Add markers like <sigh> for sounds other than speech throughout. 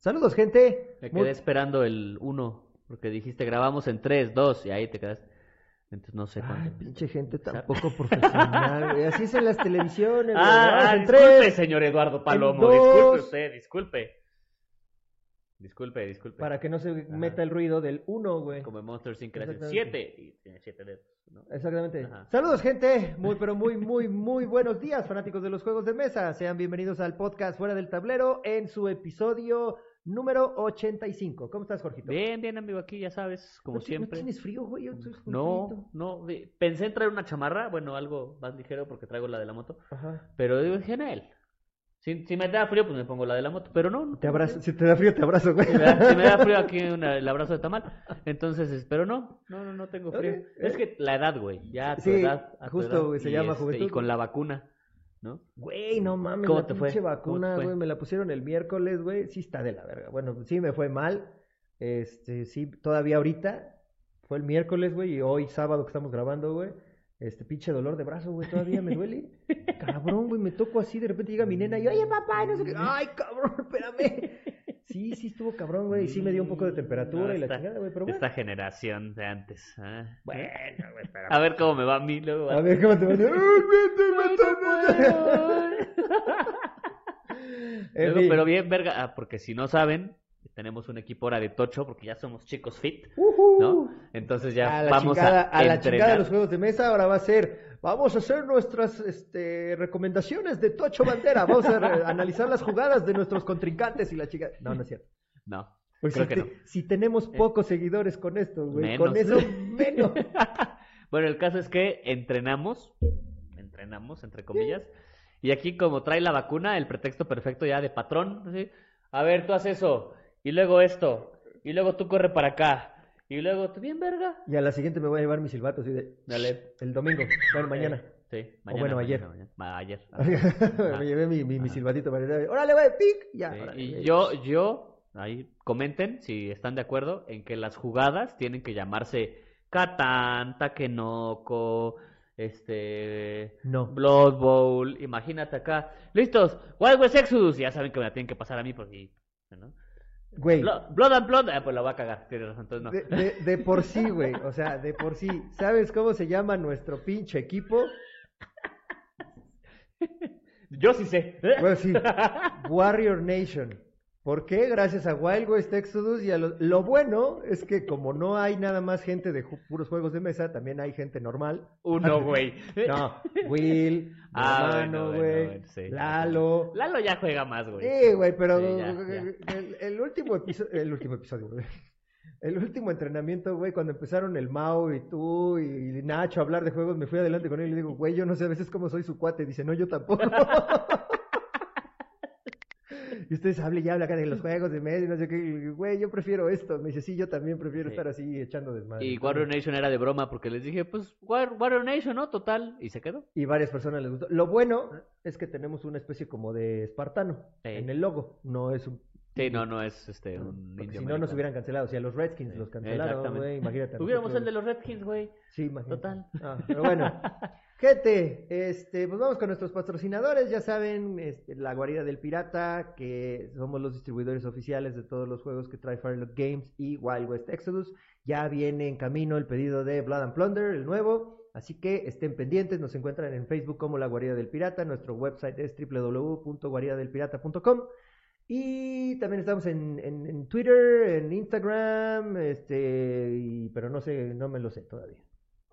Saludos, gente. Me Muy- quedé esperando el 1, porque dijiste grabamos en 3, 2, y ahí te quedaste. Entonces no sé Ay, cuánto. pinche gente tan poco profesional. Así es en las televisiones. <laughs> Ah, ah, en disculpe, tres, señor Eduardo Palomo. dos. Disculpe usted, disculpe. Disculpe, disculpe. Para que no se meta el ruido del 1, güey. Como en Monster Inc. que le hacen Exactamente. 7 y tiene 7 dedos. ¿no? Exactamente. Ajá. Saludos, gente. Muy, pero muy, muy, muy buenos días, fanáticos de los juegos de mesa. Sean bienvenidos al podcast Fuera del Tablero en su episodio número 85. ¿Cómo estás, Jorgito? Bien, bien, amigo, aquí ya sabes, como ¿No, siempre. ¿No tienes frío, güey? Yo estoy con No, no, pensé en traer una chamarra, bueno, algo más ligero porque traigo la de la moto, Ajá. pero digo, genial. Si, si me da frío, pues me pongo la de la moto, pero no. no Te abrazo. Si te da frío, te abrazo, güey. Si me da, si me da frío aquí <laughs> una- el abrazo de tamal, entonces, es- pero no, no, no, no tengo frío. Ok, Es eh. que la edad, güey, ya a tu Sí, edad. a tu justo, edad, güey, se llama este, juventud. Y con la vacuna, ¿no? Güey, no mames, ¿Cómo la te pinche ¿Cómo te vacuna, güey, me la pusieron el miércoles, güey, sí está de la verga. Bueno, sí me fue mal, este, sí, todavía ahorita, fue el miércoles, güey, y hoy sábado que estamos grabando, güey, este pinche dolor de brazo, güey, todavía me duele. <laughs> Cabrón, güey, me toco así, de repente llega mi nena y, oye, papá, y no sé qué, ay, cabrón, espérame. Sí, sí estuvo cabrón, güey, y sí me dio un poco de temperatura No, y la esta- chingada, güey, pero bueno. Esta generación de antes. ¿ah? Bueno, güey, espérame. A ver cómo me va a mí luego. A ver, ¿cómo te va? <laughs> Vete. <laughs> En Luego, pero bien, verga, ah, porque si no saben, tenemos un equipo ahora de tocho, porque ya somos chicos fit. ¿no? Entonces ya a vamos chingada, a, a la entrenar. chingada de los juegos de mesa, ahora va a ser, vamos a hacer nuestras este, recomendaciones de Tocho Bandera, vamos a <laughs> analizar las jugadas de nuestros contrincantes y la chica. No, no es cierto. No, Pues creo si, que te- no. si tenemos pocos seguidores con esto, güey, con eso <laughs> menos. <laughs> bueno, el caso es que entrenamos, entrenamos, entre comillas, y aquí como trae la vacuna, el pretexto perfecto ya de patrón, a ver, tú haces eso, y luego esto, y luego tú corre para acá, y luego, ¿tú bien, verga? Y a la siguiente me voy a llevar mi silbato así de Dale. el domingo, bueno, mañana. Sí, O mañana. bueno, mañana, ayer. mañana. Ma- ayer. <laughs> me llevé mi, mi, mi Ajá. silbatito para ir, órale, güey, pic, ya. Sí, órale, y yo, yo, ahí comenten si están de acuerdo en que las jugadas tienen que llamarse Catán, Takenoko, este, No. Blood Bowl, imagínate acá, listos, Wild West Exodus, ya saben que me la tienen que pasar a mí porque, ¿no? Güey, Blood, Blood and Blood, ah, pues la va a cagar, tienes razón, entonces no. De, de- de por sí, güey. O sea, de por sí. ¿Sabes cómo se llama nuestro pinche equipo? Yo sí sé. Pues sí. Warrior Nation. ¿Por qué? Gracias a Wild West Exodus y a lo, lo bueno es que como no hay nada más gente de ju- puros juegos de mesa, también hay gente normal. Uno, <laughs> güey. No, Will, <laughs> Ah, hermano, güey, bueno, sí. Lalo. Lalo ya juega más, güey. Sí, güey, pero Sí, ya, ya. El, el último episodio, el último episodio, güey. El último entrenamiento, güey, cuando empezaron el Mau y tú y Nacho a hablar de juegos, me fui adelante con él y le digo, güey, yo no sé a veces cómo soy su cuate. Dice, no, yo tampoco. <laughs> y ustedes hablen y hablan acá de los <laughs> juegos de medio, no sé qué. Güey, yo prefiero esto. Me dice, sí, yo también prefiero Sí. estar así echando desmadre. Y Warrior Nation era de broma porque les dije, pues War- Warrior Nation, ¿no? Total. Y se quedó. Y varias personas les gustó. Lo bueno es que tenemos una especie como de espartano Sí. en el logo. No es un Sí, no, no es este un si no, nos hubieran cancelado. Si a los Redskins los cancelaron, güey, imagínate. Tuviéramos el de los Redskins, güey. Sí, imagínate. Total. Ah, pero bueno. <laughs> Gente, este, pues vamos con nuestros patrocinadores. Ya saben, este, la guarida del pirata, que somos los distribuidores oficiales de todos los juegos que trae Firelock Games y Wild West Exodus. Ya viene en camino el pedido de Blood and Plunder, el nuevo. Así que estén pendientes, nos encuentran en Facebook como La Guarida del Pirata, nuestro website es www.guaridadelpirata.com y también estamos en, en- en Twitter, en Instagram, este, y- pero no sé, no me lo sé todavía.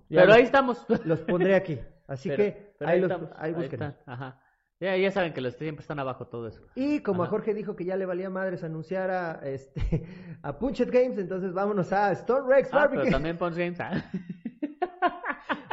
Ya Pero los, ahí estamos. los pondré aquí, <laughs> así Pero- que pero ahí, los, estamos, ahí búsquenos. están, Ajá. Ya, ya saben que los siempre están abajo todo eso. Y como a Ajá. Jorge dijo que ya le valía madres anunciar a, este, <laughs> a Punchet Games, entonces vámonos a Stone Rex Ah, pero Barbecue. también Pons Games. <laughs>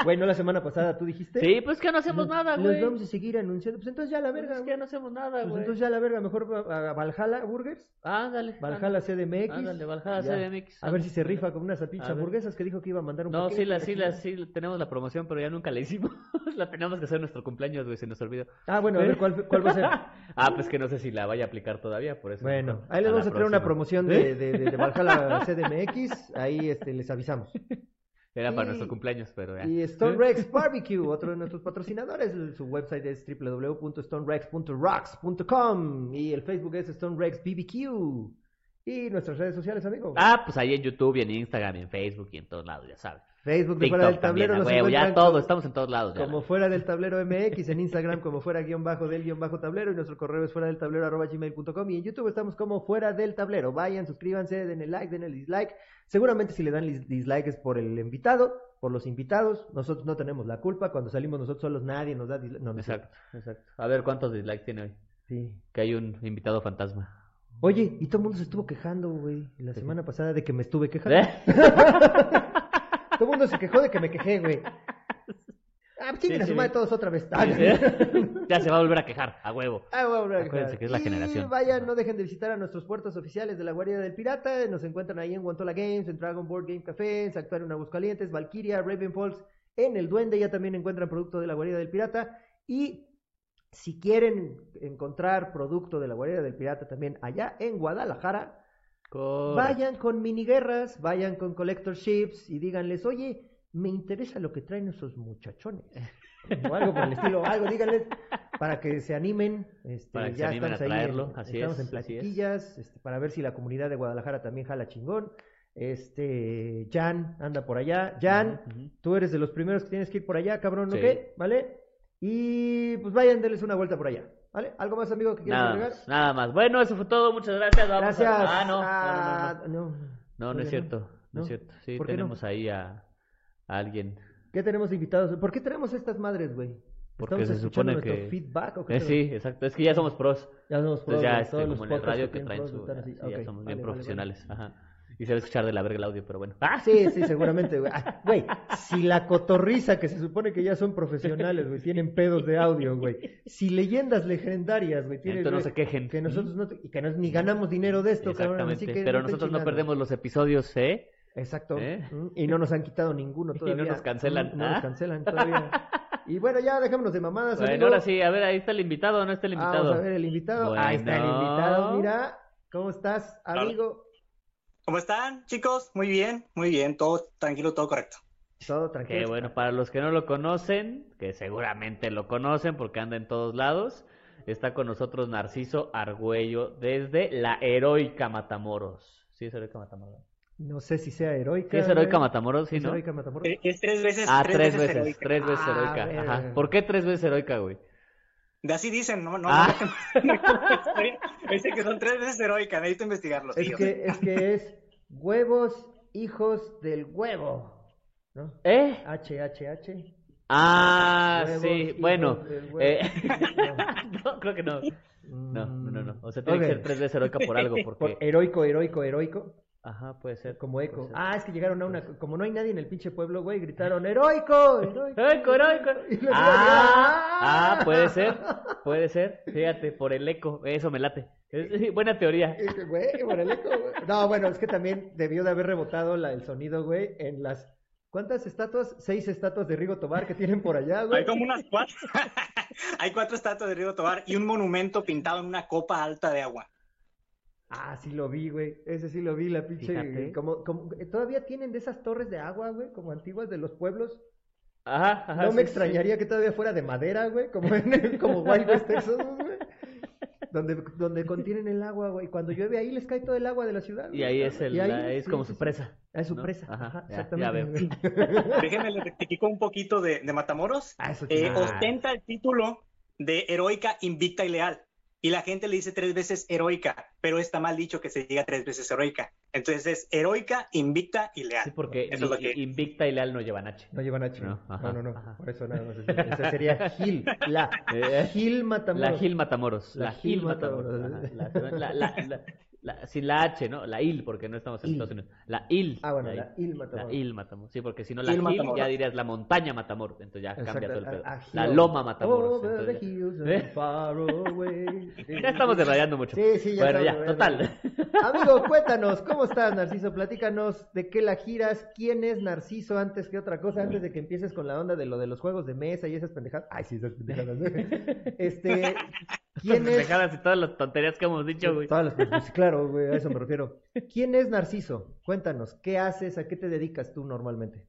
ah. Bueno, la semana pasada tú dijiste. Sí, pues que no hacemos los- nada, güey. vamos a seguir anunciando. Pues entonces ya la verga. Es que güey. no hacemos nada, Pues güey. entonces ya la verga, mejor a a Valhalla Burgers, Ándale. Valhalla CDMX. Ándale, Valhalla Ya. CDMX. A ver si se rifa con unas A pinches hamburguesas que dijo que iba a mandar un No, sí, la, sí, la, sí, tenemos la promoción, pero ya nunca la hicimos. <laughs> la teníamos que hacer nuestro cumpleaños, güey, se nos olvidó. Ah, bueno, a ver cuál, cuál va a ser. <laughs> Ah, pues que no sé si la vaya a aplicar todavía, por eso. Bueno, ahí les a vamos la a traer una promoción de, de, de, de <laughs> Valhalla CDMX. Ahí este, les avisamos. Era para nuestro cumpleaños, pero ya. Y Stone Rex <laughs> Barbecue, otro de nuestros patrocinadores. Su website es www.stonerex.rocks.com y el Facebook es Stone Rex BBQ. Y nuestras redes sociales, amigo. Ah, pues ahí en YouTube y en Instagram y en Facebook y en todos lados, ya sabes. Facebook de fuera del también, tablero. nos huevo, ya todo, estamos en todos lados. ya. Como fuera del tablero MX, en Instagram como fuera guion bajo del guion bajo tablero y nuestro correo es fuera del tablero arroba gmail.com y en YouTube estamos como fuera del tablero. Vayan, suscríbanse, den el like, den el dislike. Seguramente si le dan dislike es por el invitado, por los invitados. Nosotros no tenemos la culpa. Cuando salimos nosotros solos nadie nos da dislike. No, no. Exacto, exacto. A ver cuántos dislikes tiene hoy. Sí. Que hay un invitado fantasma. Oye, y todo el mundo se estuvo quejando, güey, la semana pasada de que me estuve quejando. ¿Eh? <laughs> Mundo se quejó de que me quejé, güey. Ah, pues Sí, a su madre todos otra vez. Sí. <laughs> ya se va a volver a quejar, a huevo. Ah, voy a volver a Acuérdense quejar. que es la Y generación. vayan, no dejen de visitar a nuestros puertos oficiales de la Guardia del Pirata. Nos encuentran ahí en Guantola Games, en Dragon Board Game Café, en Sanctuario en Aguascalientes, Valkyria, Raven Falls, en El Duende. Ya también encuentran producto de la Guardia del Pirata. Y si quieren encontrar producto de la Guardia del Pirata también allá en Guadalajara, Correcto. Vayan con miniguerras, vayan con collector ships y díganles, oye, me interesa lo que traen esos muchachones. <laughs> O algo por el estilo, algo, díganles, para que se animen. Este, Para que se ya a estamos ahí en- así estamos es, en es. platiquillas, este, para ver si la comunidad de Guadalajara también jala chingón. Este, Jan anda por allá. Jan, tú eres de los primeros que tienes que ir por allá, cabrón, ¿ok? Sí. ¿Vale? Y pues vayan, denles una vuelta por allá. ¿Vale? ¿Algo más, amigo, que quieras Nada agregar? nada más. Bueno, eso fue todo. Muchas gracias. Vamos Gracias. A... Ah, no, Ah, no, no, no. no. No, no es cierto. No, es cierto. Sí, tenemos ahí a, a alguien. ¿Qué tenemos invitados? ¿Por qué tenemos estas madres, güey? Porque ¿Estamos se supone que- feedback o qué Eh, sí, exacto. Es que ya somos pros. Ya somos pros, Entonces ya, este, como en el radio que traen pros su... sí, ya somos bien vale, vale, profesionales. Ajá. Y se va a escuchar de la verga el audio, pero bueno. ¡Ah! Sí, sí, seguramente, güey. Ah, Güey, si la cotorriza, que se supone que ya son profesionales, güey, tienen pedos de audio, güey. Si leyendas legendarias, güey, tienen... Entonces no se quejen. Que nosotros no... Y que no- ni ganamos dinero de esto, cabrón. Exactamente. Así que pero no nosotros no perdemos los episodios, ¿eh? Exacto. ¿Eh? Y no nos han quitado ninguno <laughs> Y no todavía. nos cancelan. No nos Ah. cancelan todavía. <laughs> Y bueno, ya dejémonos de mamadas, Bueno, amigo. ahora sí, a ver, ahí está el invitado, ¿o ¿no está el invitado? Vamos a ver el invitado. Ahí está el invitado, mira. ¿Cómo estás, amigo? ¿Cómo están, chicos? Muy bien, muy bien, todo tranquilo, todo correcto. Todo tranquilo. Que bueno, para los que no lo conocen, que seguramente lo conocen porque anda en todos lados, está con nosotros Narciso Argüello desde la heroica Matamoros. ¿Sí es heroica Matamoros? No sé si sea heroica. Sí es heroica güey. Matamoros, sí, ¿Es ¿no? heroica Matamoros? Eh, Es tres veces, Ah, tres veces, heroica. tres veces Ah, heroica. verga. Ajá. ¿Por qué tres veces heroica, güey? De así dicen, no, no, Ah. no. Dicen que son tres veces heroica, necesito investigarlo. Es sí, o que, es que es huevos, hijos del huevo. ¿No? ¿Eh? H, H, H. Ah, Huevos, sí, bueno. eh, <laughs> No. creo que no. No, no, no, no. O sea, tiene que ser tres veces heroica por algo, <laughs> Por porque... heroico, heroico, heroico. Ajá, puede ser. Como eco. ser. Ah, es que llegaron a una. Como no hay nadie en el pinche pueblo, güey, gritaron: ¡Heroico! ¡Heroico! Heroico, heroico. <laughs> Ah, ¡Ah! ah, puede ser, <laughs> puede ser. Fíjate, por el eco, eso me late. Es- <laughs> buena teoría. Güey, por el eco, güey. No, bueno, es que también debió de haber rebotado la, el sonido, güey, en las. ¿Cuántas estatuas? Seis estatuas de Rigo Tobar que tienen por allá, güey. Hay como unas cuatro. Hay cuatro estatuas de Río Tobar y un monumento pintado en una copa alta de agua. Ah, sí lo vi, güey. Ese sí lo vi, la pinche. Como, como, todavía tienen de esas torres de agua, güey, como antiguas de los pueblos. Ajá, ajá. no sí, me sí. extrañaría que todavía fuera de madera, güey, como en como Wild West Texas, güey. Donde, donde contienen el agua, güey. Cuando llueve ahí les cae todo el agua de la ciudad. Y güey. ahí es, el, Y ahí, la- es sí, como sí, su presa. Ah, es su ¿no? presa. Ajá, Ajá, ya- exactamente. ya <laughs> güey. Déjenme les rectifico un poquito de, de Matamoros. Ah, eso Eh, ostenta el título de heroica, invicta y leal. Y la gente le dice tres veces heroica, pero está mal dicho que se diga tres veces heroica. Entonces es heroica, invicta y leal. Sí, porque Eso es lo que- Invicta y Leal no llevan H. No llevan H. No, No, ajá, no. Por eso nada más. Esa sería Gil. La <laughs> Gil Matamoros. La Gil Matamoros. La La, Gil Gil Matamoros. Matamoros. ajá, La, la, la, la- la- sin la H, ¿no? La IL, porque no estamos en Il. Estados Unidos. La IL. Ah, bueno, la Il Matamoros. La Il Matamoros. Sí, porque si no la Il Matamoros. ya dirías la montaña Matamoros. Entonces ya cambia todo el pedo. a- a La. Loma Matamoros. Over entonces the ya- hills and ¿Eh? far away. <laughs> Ya estamos desrayando mucho. Sí, sí, ya Bueno, ya, total. <laughs> Amigo, <laughs> cuéntanos, ¿cómo estás, Narciso? Platícanos de qué la giras, quién es Narciso antes que otra cosa, antes de que empieces con la onda de lo de los juegos de mesa y esas pendejadas. Ay, sí, esas pendejadas. Este, ¿quién es? Y todas las tonterías que hemos dicho, güey. Todas las pues, claro, güey, a eso me <laughs> refiero. ¿Quién es Narciso? Cuéntanos, ¿qué haces? ¿A qué te dedicas tú normalmente?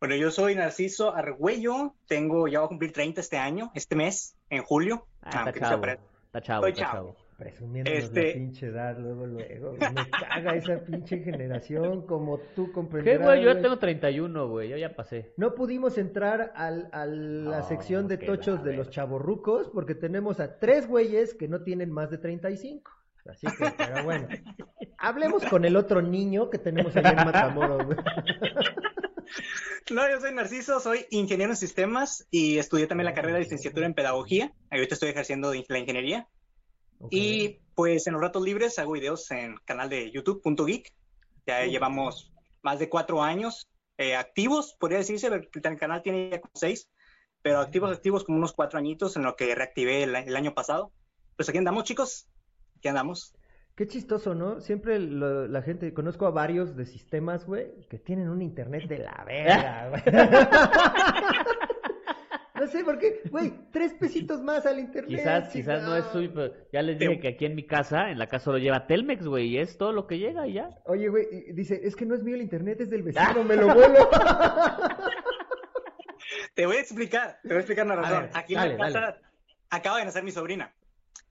Bueno, yo soy Narciso Argüello, tengo, ya voy a cumplir 30 este año, este mes, en julio. Ah, está chavo. Está chavo, está chavo. Presumiendo Este- la pinche edad, luego, luego. Me caga esa pinche generación, como tú ¿Qué, comprenderás. güey? Yo ya tengo 31, güey. Yo ya pasé. No pudimos entrar al, a la No, sección de qué tochos la de los chavorrucos porque tenemos a tres güeyes que no tienen más de 35. Así que, pero bueno. Hablemos con el otro niño que tenemos allá en Matamoros. güey. No, yo soy Narciso, soy ingeniero en sistemas y estudié también la carrera de licenciatura en pedagogía. Ahorita estoy ejerciendo la ingeniería. Ok. Y pues en los ratos libres hago videos en canal de YouTube, punto geek. Ya llevamos más de cuatro años eh, activos, podría decirse, el, canal tiene ya como seis, pero activos, activos como unos cuatro añitos en lo que reactivé el, el año pasado. Pues aquí andamos, chicos. Aquí andamos. Qué chistoso, ¿no? Siempre lo- la gente, conozco a varios de sistemas, güey, que tienen un internet de la verga, güey. <laughs> No sé por qué, güey, tres pesitos más al internet. Quizás, quizás no es suyo, pero ya les dije que aquí en mi casa, en la casa solo lleva Telmex, güey, y es todo lo que llega y ya. Oye, güey, dice, es que no es mío el internet, es del vecino, me lo vuelo. <laughs> Te voy a explicar, te voy a explicar una razón. ver, Aquí dale, en la casa dale. acaba de nacer mi sobrina.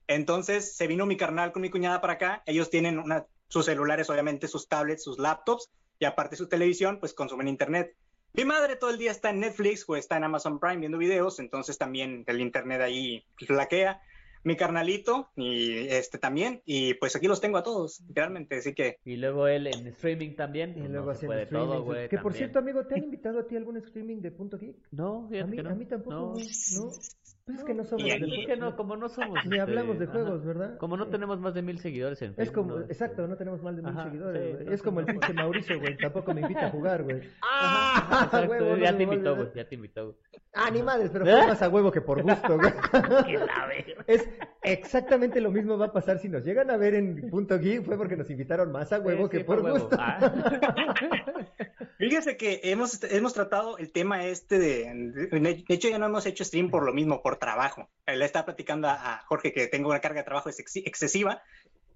Entonces se vino mi carnal con mi cuñada para acá. Ellos tienen una, sus celulares, obviamente, sus tablets, sus laptops y aparte su televisión, pues consumen internet. Mi madre todo el día está en Netflix o está en Amazon Prime viendo videos, entonces también el internet ahí flaquea. Mi carnalito y este también, y pues aquí los tengo a todos, literalmente, así que Y luego él en streaming también. Y pues, luego no se haciendo puede streaming. todo, güey. que por cierto, amigo, ¿te han invitado a ti a algún streaming de Punto Geek? No, A mí, que no. a mí tampoco, ¿no? Pues es que no somos de Es que no, como no somos. Ni hablamos de este, juegos, ajá. ¿verdad? Como no tenemos más de mil seguidores en Es Facebook. como, no, este, exacto, no tenemos más de mil Ajá, seguidores, sí, entonces Es como el no. pinche Mauricio, güey, tampoco me invita a jugar, güey. <laughs> Ajá, exacto, huevo, no ya me te invitó, güey, ya te invitó, güey. Ah, ni madres, pero fue más a huevo que por gusto, güey. <laughs> Que la verga. Es exactamente lo mismo va a pasar si nos llegan a ver en Punto Geek, fue porque nos invitaron más a huevo Sí, que sí, por fue huevo. gusto. Ah. <laughs> Fíjese que hemos, hemos tratado el tema este de, de, hecho ya no hemos hecho stream por lo mismo, por trabajo. Eh, Le estaba platicando a, a Jorge que tengo una carga de trabajo ex- excesiva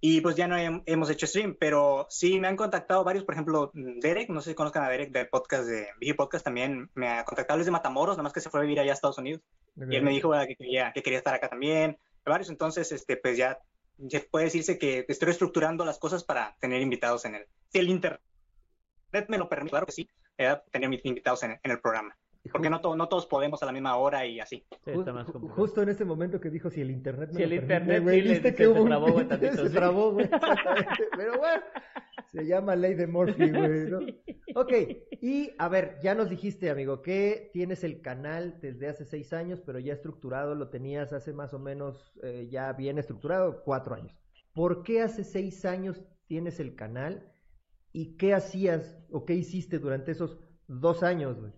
y pues ya no hem- hemos hecho stream, pero sí me han contactado varios, por ejemplo, Derek, no sé si conozcan a Derek del podcast de Vigi Podcast, también me ha contactado, él es de Matamoros, nada más que se fue a vivir allá a Estados Unidos y él me dijo ¿verdad? que quería, que quería estar acá también, varios, entonces este pues ya, ya puede decirse que estoy estructurando las cosas para tener invitados en el, el internet me lo permite, claro que sí, eh, tener mis invitados en, en el programa. Porque no, to- no todos podemos a la misma hora y así. Sí, está más. Justo en ese momento que dijo si el internet Si me el lo permite, internet sí le viste dice, que se hubo un trabó, <laughs> güey, tantito, se sí. trabó, güey, exactamente. Pero bueno, se llama ley de Murphy, güey, ¿no? Ok, y a ver, ya nos dijiste, amigo, que tienes el canal desde hace seis años, pero ya estructurado, lo tenías hace más o menos eh, ya bien estructurado, cuatro años. ¿Por qué hace seis años tienes el canal y qué hacías o qué hiciste durante esos dos años, güey?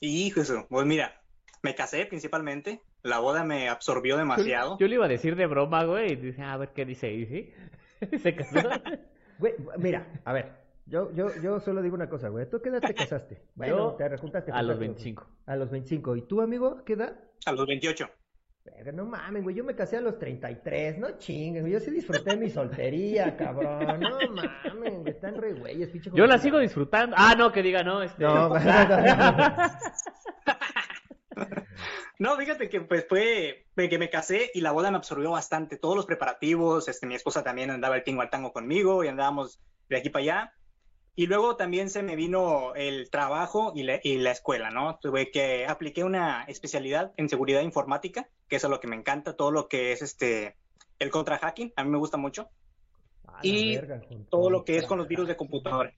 Y eso, pues mira, me casé principalmente, la boda me absorbió demasiado. Yo le iba a decir de broma, güey, y dice, a ver qué dice, ¿y sí? <laughs> Se casó. <laughs> Güey, mira, a ver, yo, yo, yo solo digo una cosa, güey. ¿Tú qué edad te casaste? <laughs> Bueno, Yo, te rejuntaste. a los juntaste, 25. A los 25. ¿Y tú, amigo, qué edad? A los 28. Verga, no mames, güey, yo me casé a los 33, no chingues, güey, yo sí disfruté mi soltería, <laughs> cabrón, no mames, güey, están re güeyes, pinche Yo la sigo disfrutando. Ah, no, que diga, no, este. No, No, <laughs> <laughs> fíjate que pues fue que me casé y la boda me absorbió bastante. Todos los preparativos, este, mi esposa también andaba el tingo al tango conmigo y andábamos de aquí para allá. Y luego también se me vino el trabajo y la, y la escuela, ¿no? Tuve que apliqué una especialidad en seguridad informática, que eso es lo que me encanta, todo lo que es este el contra hacking, a mí me gusta mucho. A la Y verga, todo lo que es con los virus de computadora.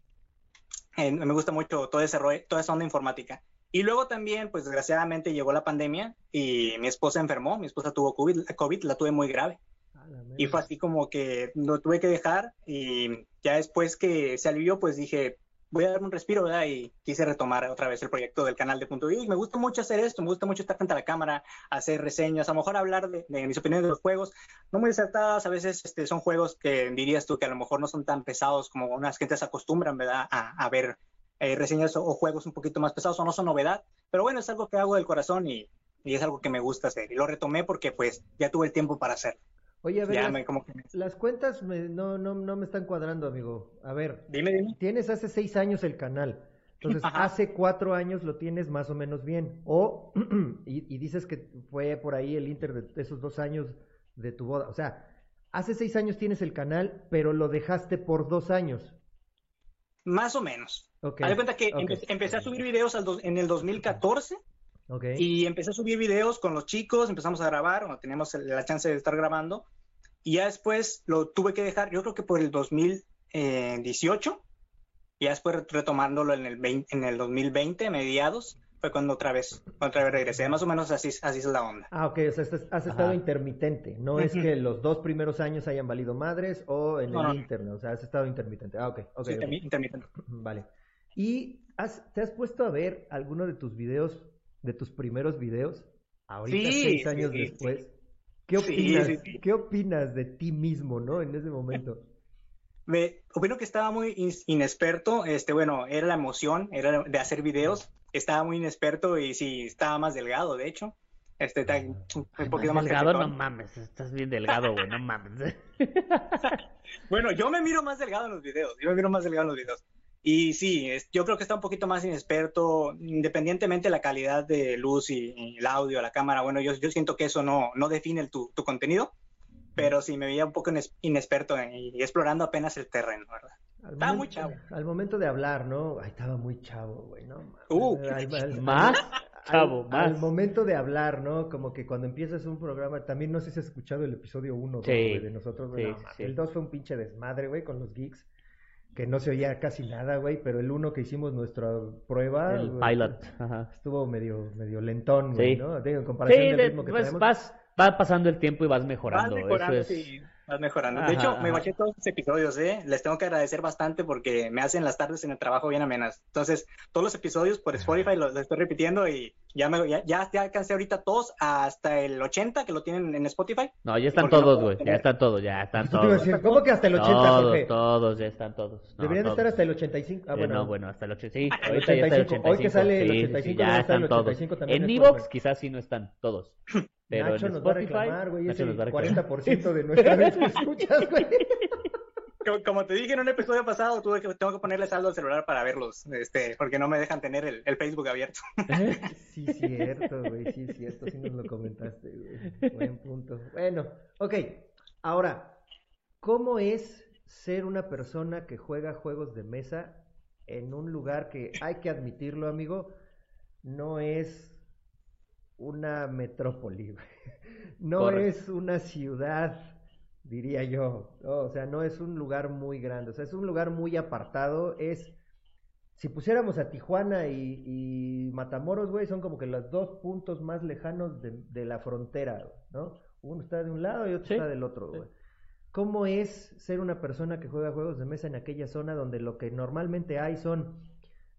Eh, me gusta mucho todo ese rollo- toda esa onda informática. Y luego también, pues desgraciadamente llegó la pandemia y mi esposa enfermó, mi esposa tuvo COVID, COVID la tuve muy grave. Y fue así como que lo tuve que dejar y ya después que se alivió, pues dije, voy a dar un respiro, ¿verdad? Y quise retomar otra vez el proyecto del canal de Punto Geek. Me gusta mucho hacer esto, me gusta mucho estar frente a la cámara, hacer reseñas, a lo mejor hablar de, de mis opiniones de los juegos, no muy acertadas, a veces este, son juegos que dirías tú que a lo mejor no son tan pesados como unas gentes acostumbran, ¿verdad? A, a ver eh, reseñas o, o juegos un poquito más pesados o no son novedad, pero bueno, es algo que hago del corazón y, y es algo que me gusta hacer. Y lo retomé porque pues ya tuve el tiempo para hacerlo. Oye, a ver, Ya las, me, como que me- las cuentas me- no, no, no me están cuadrando, amigo. A ver, Dime, dime. tienes hace seis años el canal. Entonces, <laughs> Ajá. hace cuatro años lo tienes más o menos bien. O, <clears throat> y, y dices que fue por ahí el inter de esos dos años de tu boda. O sea, hace seis años tienes el canal, pero lo dejaste por dos años. Más o menos. Ok. Haz de cuenta que empe- empecé a subir videos al en el 2014 Ok. y empecé a subir videos con los chicos, empezamos a grabar, cuando teníamos la chance de estar grabando. Y ya después lo tuve que dejar, yo creo que por el 2018. Y ya después retomándolo en el, 20 en el 2020, mediados, fue cuando otra vez, otra vez regresé. Más o menos así, así es la onda. Ah, ok, o sea, has estado Ajá. intermitente. No es que los dos primeros años hayan valido madres o en No, el no. internet. O sea, has estado intermitente. Ah, ok, ok. Sí, ok. intermi- intermitente. Vale. ¿Y has, te has puesto a ver alguno de tus videos, de tus primeros videos, ahorita Sí, seis años sí, después? ¿Qué Sí, opinas? sí, sí. ¿Qué opinas de ti mismo, no? En ese momento. Me, opino que estaba muy in- inexperto, este, bueno, era la emoción, era de hacer videos, estaba muy inexperto y sí, estaba más delgado, de hecho, este, está un Ay, poquito más más delgado, no mames. Estás bien delgado, güey. No mames. <laughs> Bueno, yo me miro más delgado en los videos, yo me miro más delgado en los videos. Y sí, es- yo creo que está un poquito más inexperto, independientemente de la calidad de luz y, y el audio, la cámara. Bueno, yo, yo siento que eso no, no define el- tu, tu contenido, pero sí me veía un poco inexperto y explorando apenas el terreno, ¿verdad? Al Estaba momento- muy chavo. Al momento de hablar, ¿no? Ay, estaba muy chavo, güey, ¿no? Uh, Al- al- Más, al- chavo, Al más. momento de hablar, ¿no? Como que cuando empiezas un programa, también no sé si has escuchado el episodio 1 Sí, de nosotros, sí, no, sí. El 2 fue un pinche desmadre, güey, con los geeks, que no se oía casi nada, güey, pero el 1 que hicimos nuestra prueba, El güey, pilot. Ajá. estuvo medio, medio lentón, güey, Sí. ¿no? Digo, en Sí, comparación del de- ritmo que pues, tenemos. vas, va pasando el tiempo y vas Vas mejorando. mejorando, Eso es... sí, vas mejorando. Ajá, de hecho, me bajé todos los episodios, ¿eh? Les tengo que agradecer bastante porque me hacen las tardes en el trabajo bien amenas. Entonces, todos los episodios por Spotify los, los estoy repitiendo y ya, me, ya, ya, ya alcancé ahorita todos hasta el 80 que lo tienen en Spotify. No, ya están todos, güey. Ya están todos, ya están <laughs> todos. ¿Cómo que hasta el 80, Todos, Jorge? todos, ya están todos. No, Deberían todos. estar hasta el 85. Ah, Eh, bueno. no, bueno, hasta el 85. Sí, El ahorita ya está el 85. Hoy que sale el Sí, sí, sí, 85, ya el están todos. 85 también En Evox quizás sí no están todos. <clears throat> Pero Nacho en nos va a Spotify, reclamar, güey, reclamar. 40% de nuestra vez que escuchas, güey. <laughs> Como, como te dije en un episodio pasado, tuve que, tengo que ponerle saldo al celular para verlos, este, porque no me dejan tener el, el Facebook abierto. <laughs> Sí, cierto, güey, sí, cierto, sí nos lo comentaste, güey. Buen punto. Bueno, ok, ahora, ¿cómo es ser una persona que juega juegos de mesa en un lugar que, hay que admitirlo, amigo, no es una metrópoli? <laughs> No Correcto. es una ciudad, diría yo, ¿no? O sea, no es un lugar muy grande, o sea, es un lugar muy apartado, es si pusiéramos a Tijuana y, y Matamoros, güey, son como que los dos puntos más lejanos de, de la frontera, ¿no? Uno está de un lado y otro Sí, está del otro, sí. güey. ¿Cómo es ser una persona que juega juegos de mesa en aquella zona donde lo que normalmente hay son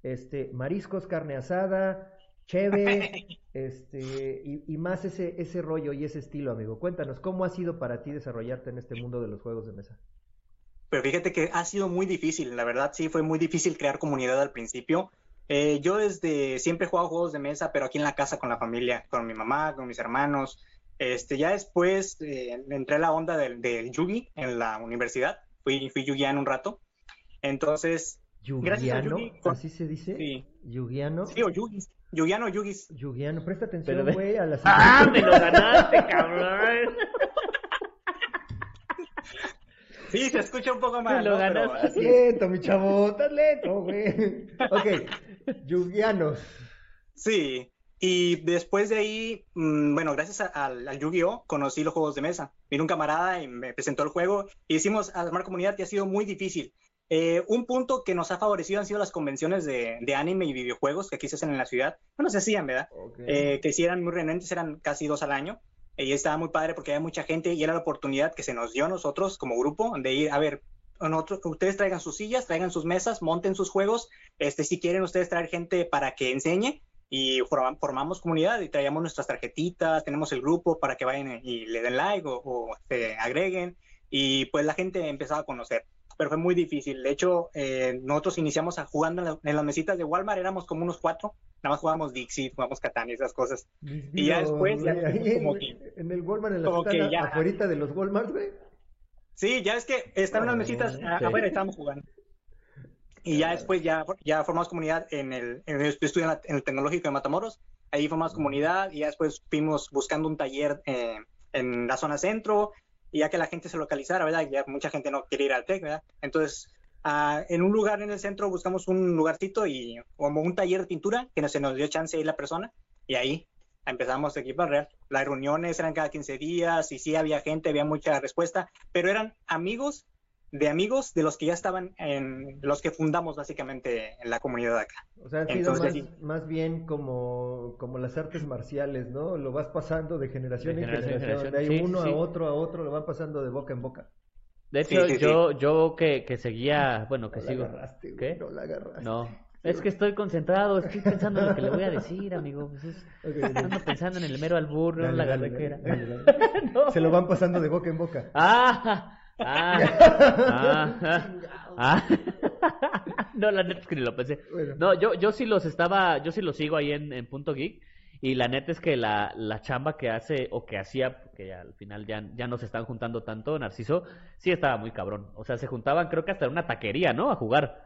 este mariscos, carne asada, cheve, <laughs> este y, y más ese ese rollo y ese estilo, amigo? Cuéntanos, ¿cómo ha sido para ti desarrollarte en este mundo de los juegos de mesa? Pero fíjate que ha sido muy difícil, la verdad sí fue muy difícil crear comunidad al principio. Eh, yo desde siempre he jugado juegos de mesa, pero aquí en la casa con la familia, con mi mamá, con mis hermanos. Este, ya después eh, entré a la onda del, del Yugi en la universidad, fui, fui yugiano un rato. Entonces, Gracias a Yugiano, Yugi, así se dice. sí, Yugiano. sí, o yugis, yugiano, yugis. Yugiano, presta Pero atención, de- güey, a las <laughs> ¡Ah, me lo ganaste, cabrón! Sí, se escucha un poco mal, Lo ¿no? Pero ganaste. lento, mi chavo, estás lento, güey. Ok, Yugianos. Sí, y después de ahí, mm, bueno, gracias a- al Yu-Gi-Oh! conocí los juegos de mesa. Vino un camarada y me presentó el juego y hicimos armar comunidad y ha sido muy difícil. Eh, un punto que nos ha favorecido han sido las convenciones de, de anime y videojuegos que aquí se hacen en la ciudad. Bueno, se hacían, ¿verdad? Ok. Eh, que sí eran muy renuentes, eran casi dos al año. Y estaba muy padre porque había mucha gente y era la oportunidad que se nos dio a nosotros como grupo de ir, a ver, nosotros, ustedes traigan sus sillas, traigan sus mesas, monten sus juegos. Este, si quieren ustedes traer gente para que enseñe y forma- formamos comunidad y traíamos nuestras tarjetitas, tenemos el grupo para que vayan y le den like o, o se agreguen y pues la gente empezaba a conocer. Pero fue muy difícil. De hecho, eh, nosotros iniciamos a jugando en, la- en las mesitas de Walmart, éramos como unos cuatro. Nada más jugábamos Dixie, jugábamos Catán y esas cosas. Y ya después, ya güey, ahí después como en, que- en el Walmart, en la como que ya- afuerita de los Walmart, güey. Sí, ya es que están unas mesitas Sí. a- afuera y estábamos jugando. Y ya después ya, ya formamos comunidad en el, en el estudio en, la- en el tecnológico de Matamoros, ahí formamos comunidad y ya después fuimos buscando un taller eh, en la zona centro y ya que la gente se localizara, ¿verdad? Ya mucha gente no quiere ir al TEC, ¿verdad? Entonces, ah, en un lugar en el centro buscamos un lugarcito y como un taller de pintura que no se nos dio chance de ir la persona y ahí empezamos equipo real. Las reuniones eran cada 15 días y sí había gente, había mucha respuesta, pero eran amigos de amigos de los que ya estaban en los que fundamos básicamente en la comunidad de acá. O sea, han sido Entonces, más, sí. más bien como, como las artes marciales, ¿no? Lo vas pasando de generación De en generación en generación, de ahí generación, sí, uno sí, a otro a otro, lo van pasando de boca en boca. De hecho, sí, sí. yo, yo que, que seguía, bueno, que No la sigo. agarraste, güey, ¿Qué? no la agarraste. No. Es que estoy concentrado, estoy pensando en lo que le voy a decir, amigo. Pues es- <laughs> Ok, ok. Ando pensando en el mero albur, no la dale, agarré que era. dale, dale, dale. <laughs> No. Se lo van pasando de boca en boca. Ah, <laughs> ah, ah, ah. <laughs> No, la neta es que ni lo pensé. Bueno. No, yo, yo sí los estaba, yo sí los sigo ahí en, en Punto Geek. Y la neta es que la, la chamba que hace o que hacía, que al final ya, ya no se están juntando tanto, Narciso, sí estaba muy cabrón. O sea, se juntaban creo que hasta en una taquería, ¿no? A jugar.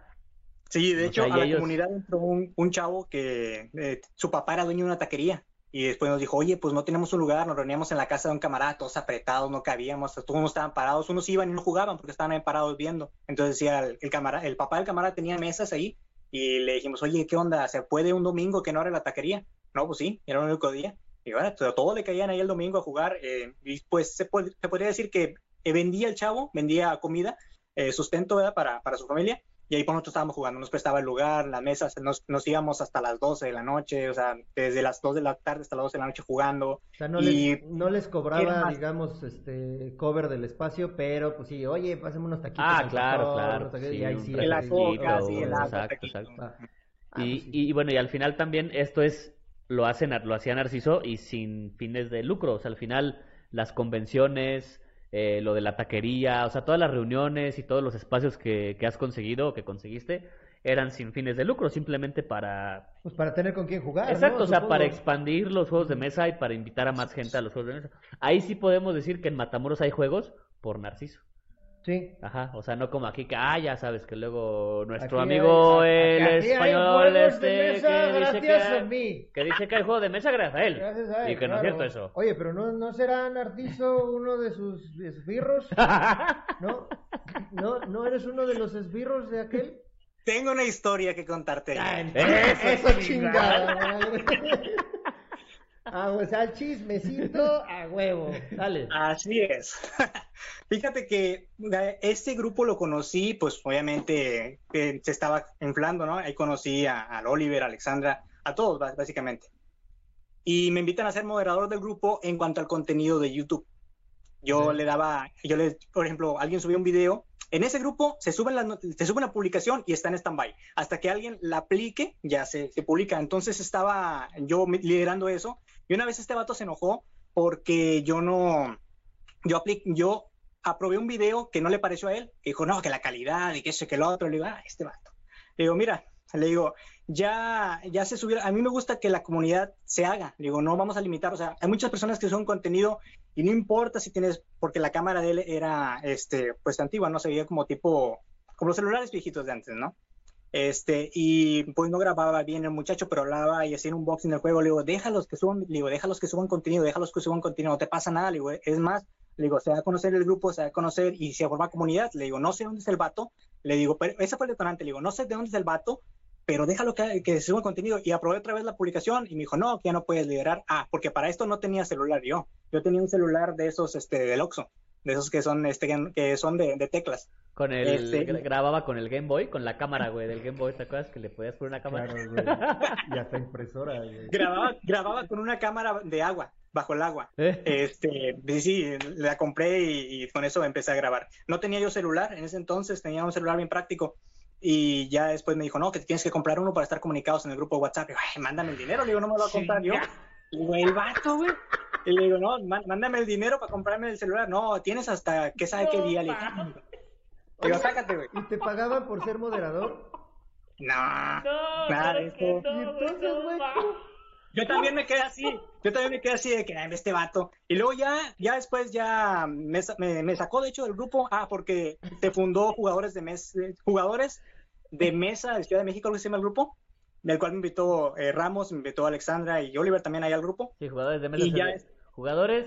Sí, de O hecho, sea, a la ellos- comunidad entró un, un chavo que eh, su papá era dueño de una taquería. Y después nos dijo, oye, pues no tenemos un lugar, nos reuníamos en la casa de un camarada, todos apretados, no cabíamos, todos no estaban parados, unos iban y no jugaban porque estaban ahí parados viendo. Entonces decía, el, el, camarada, el papá del camarada tenía mesas ahí y le dijimos, oye, ¿qué onda? ¿Se puede un domingo que no abre la taquería? No, pues sí, era el único día. Y bueno, to- todos le caían ahí el domingo a jugar. eh, y pues se, puede- se podría decir que vendía el chavo, vendía comida, eh, sustento ¿verdad? Para, para su familia. Y ahí por nosotros estábamos jugando, nos prestaba el lugar, las mesas, nos, nos íbamos hasta las 12 de la noche, o sea, desde las 2 de la tarde hasta las 12 de la noche jugando. O sea, no, Y- les, no les cobraba, más- digamos, este cover del espacio, pero pues sí, oye, pásame unos taquitos. Ah, claro, claro, taquitos, sí, y ahí sí, el agua, exacto, taquito. Ah, exacto. ah, Y, pues sí. y bueno, y al final también esto es, lo hacen, lo hacía Narciso y sin fines de lucro. O sea, al final las convenciones, eh, lo de la taquería, o sea, todas las reuniones y todos los espacios que, que has conseguido o que conseguiste eran sin fines de lucro, simplemente para... Pues para tener con quién jugar. Exacto, ¿no? o sea, Supongo. para expandir los juegos de mesa y para invitar a más gente a los juegos de mesa. Ahí sí podemos decir que en Matamoros hay juegos por Narciso. Sí. Ajá, o sea, no como aquí que, ah, ya sabes que luego nuestro Aquí amigo hay- el aquí hay español juegos de este mesa que dice gracias que, a mí. que dice que hay juego de mesa gracias a él. Gracias a él, y que no es cierto eso. Oye, pero no, no será Narciso uno de sus esbirros, <laughs> ¿no? ¿No, ¿No eres uno de los esbirros de aquel? Tengo una historia que contarte. Eso, Eso chingada. Ah, o sea, chismecito a huevo. Dale. Así es. <laughs> Fíjate que eh, este grupo lo conocí, pues obviamente eh, se estaba inflando, ¿no? Ahí conocí a, al Oliver, a Alexandra, a todos bás- básicamente. Y me invitan a ser moderador del grupo en cuanto al contenido de YouTube. Yo Sí. le daba, yo le, por ejemplo, alguien subió un video. En ese grupo se sube, la, se sube una publicación y está en stand-by. Hasta que alguien la aplique, ya se, se publica. Entonces estaba yo liderando eso. Y una vez este vato se enojó porque yo no, yo, apli- yo aprobé un video que no le pareció a él. Que dijo, no, que la calidad y que eso, que lo otro. Le digo, ah, este vato. Le digo, mira, le digo, ya, ya se subió. A mí me gusta que la comunidad se haga. Le digo, no vamos a limitar. O sea, hay muchas personas que suben contenido y no importa si tienes, porque la cámara de él era, este, pues antigua, ¿no? Se veía como tipo, como los celulares viejitos de antes, ¿no? Este, y pues no grababa bien el muchacho, pero hablaba y hacía un unboxing del juego. Le digo, déjalos que suban, le digo, déjalos que suban contenido, déjalos que suban contenido, no te pasa nada. Le digo, es más, le digo, se va a conocer el grupo, se va a conocer y se forma comunidad. Le digo, no sé dónde es el vato. Le digo, pero ese fue el detonante. Le digo, no sé de dónde es el vato, pero déjalo que, que suba contenido. Y aprobé otra vez la publicación y me dijo, no, que ya no puedes liderar. Ah, porque para esto no tenía celular yo. Yo tenía un celular de esos, este, del Oxxo, de esos que son, este, que son de, de teclas. Con el, Este- gra- grababa con el Game Boy, con la cámara, güey, del Game Boy, ¿te acuerdas que le podías poner una cámara? Claro, güey. <laughs> Y hasta impresora, güey. Grababa, grababa con una cámara de agua, bajo el agua. ¿Eh? Este, sí, sí, la compré y, y con eso empecé a grabar. No tenía yo celular en ese entonces, tenía un celular bien práctico. Y ya después me dijo, no, que tienes que comprar uno para estar comunicados en el grupo de WhatsApp. Y yo, "Ay, mándame el dinero. Le digo, no me lo voy a comprar yo. Digo, el vato, güey. Y le digo, no, má- mándame el dinero para comprarme el celular. No, tienes hasta qué sabe qué día. Le "Ah". Digo, sácate, güey. ¿Y te pagaban por ser moderador? No, No, nada claro de que eso. no. Yo también me quedé así, yo también me quedé así de que "Ay, este vato. Y luego ya, ya después ya me, me- me sacó de hecho del grupo, ah, porque se fundó jugadores de mes, jugadores de mesa de Ciudad de México, algo que se llama el grupo, del cual me invitó eh, Ramos, me invitó Alexandra y Oliver también ahí al grupo. Sí, jugadores de mesa. Y ya es- Jugadores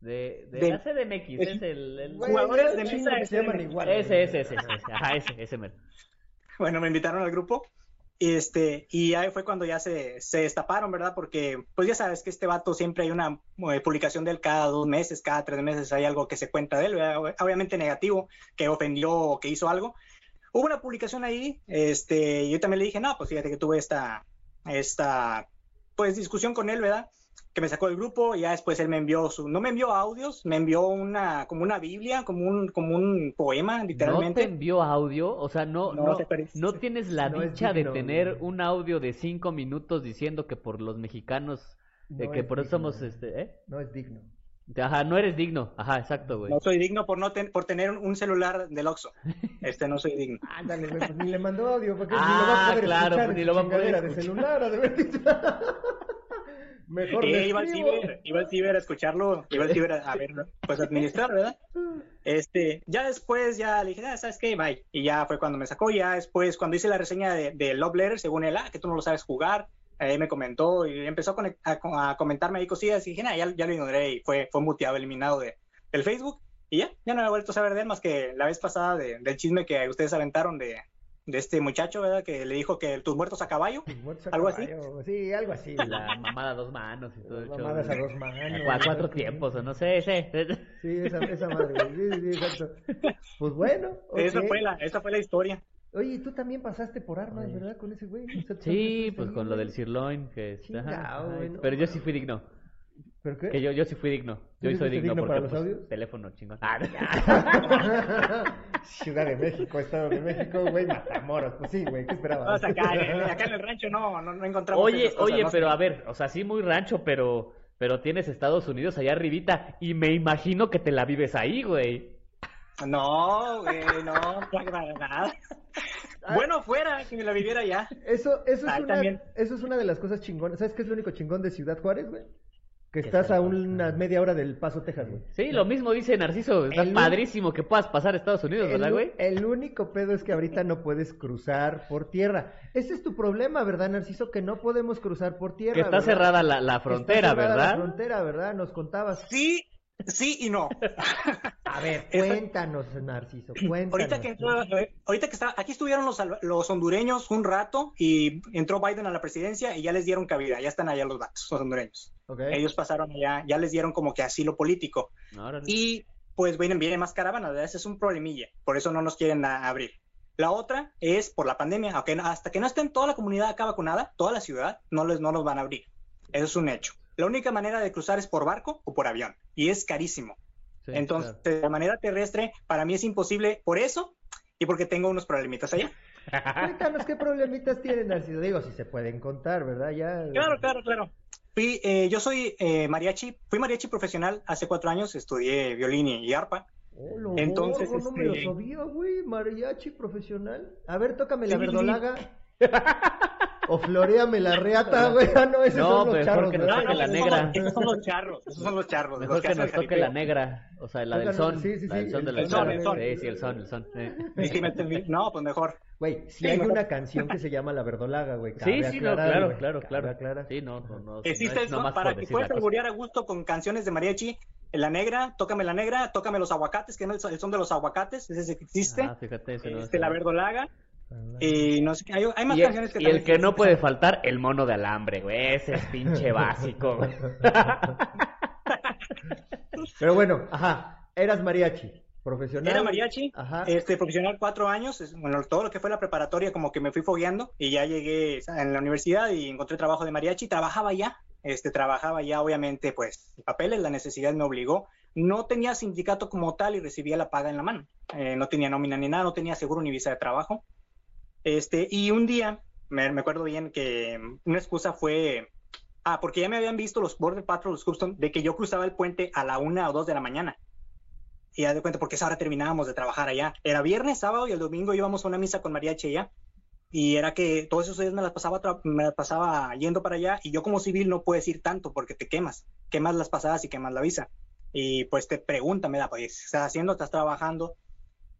De, de, De- la CDMX, es- es el... el- Jugadores de mesa que se llaman ese- igual. ese, ese, ese, ese, ese, ajá, ese, ese mero. Bueno, me invitaron al grupo. Este, y ahí fue cuando ya se, se destaparon, ¿verdad? Porque, pues ya sabes que este vato siempre hay una eh, publicación de él cada dos meses, cada tres meses hay algo que se cuenta de él, ¿verdad? obviamente negativo, que ofendió o que hizo algo. Hubo una publicación ahí, este, y yo también le dije, no, pues fíjate que tuve esta, esta, pues discusión con él, ¿verdad? Que me sacó del grupo y ya después él me envió su, no me envió audios, me envió una, como una Biblia, como un, como un poema, ¿No te literalmente. envió audio? O sea, no, No, no, te parece- no tienes la no dicha de tener un audio de cinco minutos diciendo que por los mexicanos, eh, No que es por eso somos, güey. este, ¿eh? No es digno. Ajá, no eres digno. Ajá, exacto, güey. No soy digno por no ten- por tener un celular del Oxxo. <laughs> Este no soy digno. Ándale, pues ni le mandó audio, porque ni lo Ah, va a poder claro, escuchar pues ni lo va a poder de escuchar. celular, ha de haber dicho. Mejor Eh, iba al ciber, iba al ciber a escucharlo, iba al ciber a, a ver, pues administrar, ¿verdad? Este, ya después ya le dije, ah, ¿sabes qué? Bye. Y ya fue cuando me sacó, ya después cuando hice la reseña de, de Love Letter, según él, ah, que tú no lo sabes jugar, ahí me comentó y empezó a, a- a comentarme ahí cosillas y dije, nah, ya, ya lo ignoré y fue, fue muteado, eliminado de, del Facebook y ya, ya no he vuelto a saber de él más que la vez pasada de- del chisme que ustedes aventaron de, de este muchacho, ¿verdad? Que le dijo que tus muertos a caballo. Muertos a ¿Algo así? caballo, Sí, algo así. La mamada a dos manos y todo. Mamadas a dos manos. A cua- cuatro tiempos, o no sé, ese. Sí, esa, esa madre. Sí, sí, exacto. Pues bueno. Esa, ok. fue la, esa fue la historia. Oye, y tú también pasaste por armas, Ay. ¿verdad? Con ese güey. O sea, tú Sí, pues con lo del sirloin, que es- ajá, Chingao, ajá. Pero yo sí fui digno. ¿Pero qué? Que yo, yo sí fui digno. Yo ¿Sí soy digno, digno porque para los pues, audios? teléfono chingón. Ah, <laughs> <laughs> Ciudad de México, Estado de México, güey, Matamoros. Pues sí, güey, ¿qué esperabas? Vamos acá, en- acá en el rancho no, no, no encontramos Oye, cosas, oye, ¿no? pero a ver, o sea, sí muy rancho, pero pero tienes Estados Unidos allá arribita y me imagino que te la vives ahí, güey. No, güey, no, <laughs> para nada. Bueno, fuera, que me la viviera ya. Eso, eso, es una, también. eso es una de las cosas chingonas. ¿Sabes qué es lo único chingón de Ciudad Juárez, güey? Que ¿Qué estás a una media hora del Paso, Texas, güey. Sí, lo mismo dice Narciso, está El- padrísimo que puedas pasar a Estados Unidos, ¿verdad, El, güey? el único pedo es que ahorita no puedes cruzar por tierra. Ese es tu problema, ¿verdad, Narciso? Que no podemos cruzar por tierra. Que está ¿verdad? cerrada la, la Está frontera, cerrada ¿verdad? La frontera, ¿verdad? Nos contabas. Sí, sí y no. <laughs> A ver, cuéntanos, Narciso, <clears throat> cuéntanos. Ahorita que entró, ahorita que está, aquí estuvieron los, hondureños un rato y entró Biden a la presidencia y ya les dieron cabida, ya están allá los vatos, los hondureños. Ok. Ellos pasaron allá, ya les dieron como que asilo político. Órale. Y pues vienen, vienen más caravanas, ¿verdad? Ese es un problemilla, por eso no nos quieren a- abrir. La otra es por la pandemia, aunque no- hasta que no estén toda la comunidad acá vacunada, toda la ciudad, no, les, no nos van a abrir. Eso es un hecho. La única manera de cruzar es por barco o por avión, y es carísimo. Sí, Entonces, claro. de manera terrestre, para mí es imposible por eso y porque tengo unos problemitas allá. <laughs> Cuéntanos qué problemitas tienen, Narciso. Digo, si se pueden contar, ¿verdad? Ya. Claro, claro, claro. Fui, eh, yo soy eh, mariachi, fui mariachi profesional hace cuatro años, estudié violín y, arpa. Oh, lo Entonces, borgo, no me lo este- sabía, güey. Mariachi profesional. A ver, tócame la Sí, sí. <laughs> O floreame la reata, güey. Ah, no, esos No, son los mejor charros. que nos toque la negra. Esos son los charros, esos son los charros. Mejor los que nos toque la negra, o sea, la del son, sí, sí, la sí, del son de el los son, charros. el son. Sí, sí, el son, el son. entendí, no, pues mejor. Güey, si Sí, hay mejor. una canción que se llama La Verdolaga, güey. Sí, sí, no, claro, claro, claro. aclarar. Sí, no, no, no. Existe no el son para que puedas la cosa. alburear a gusto con canciones de mariachi. La negra, tócame la negra, tócame los aguacates, que no es el son de los aguacates, ese que existe. Ah, fíjate, ese no este, es- la verdolaga. Y no sé, qué, hay, hay más Y canciones que y el que no puede faltar, el mono de alambre, güey. Ese es pinche <laughs> básico, güey. <laughs> Pero bueno, ajá. Eras mariachi. Profesional. Era mariachi, Ajá. este profesional cuatro años, bueno, todo lo que fue la preparatoria como que me fui fogueando y ya llegué en la universidad y encontré trabajo de mariachi, trabajaba ya, este, trabajaba ya obviamente pues papeles, la necesidad me obligó, no tenía sindicato como tal y recibía la paga en la mano, Eh, no tenía nómina ni nada, no tenía seguro ni visa de trabajo, este, y un día, me, acuerdo bien que una excusa fue, ah, porque ya me habían visto los Border Patrol, los Customs, de que yo cruzaba el puente a la una o dos de la mañana. Y ya de cuenta, porque esa hora terminábamos de trabajar allá. Era viernes, sábado y el domingo íbamos a una misa con mariachi allá. Y era que todos esos días me las pasaba, me las pasaba yendo para allá. Y yo como civil no puedes ir tanto porque te quemas. Quemas las pasadas y quemas la visa. Y pues te preguntan, me da, pues, ¿qué estás haciendo? ¿Estás trabajando?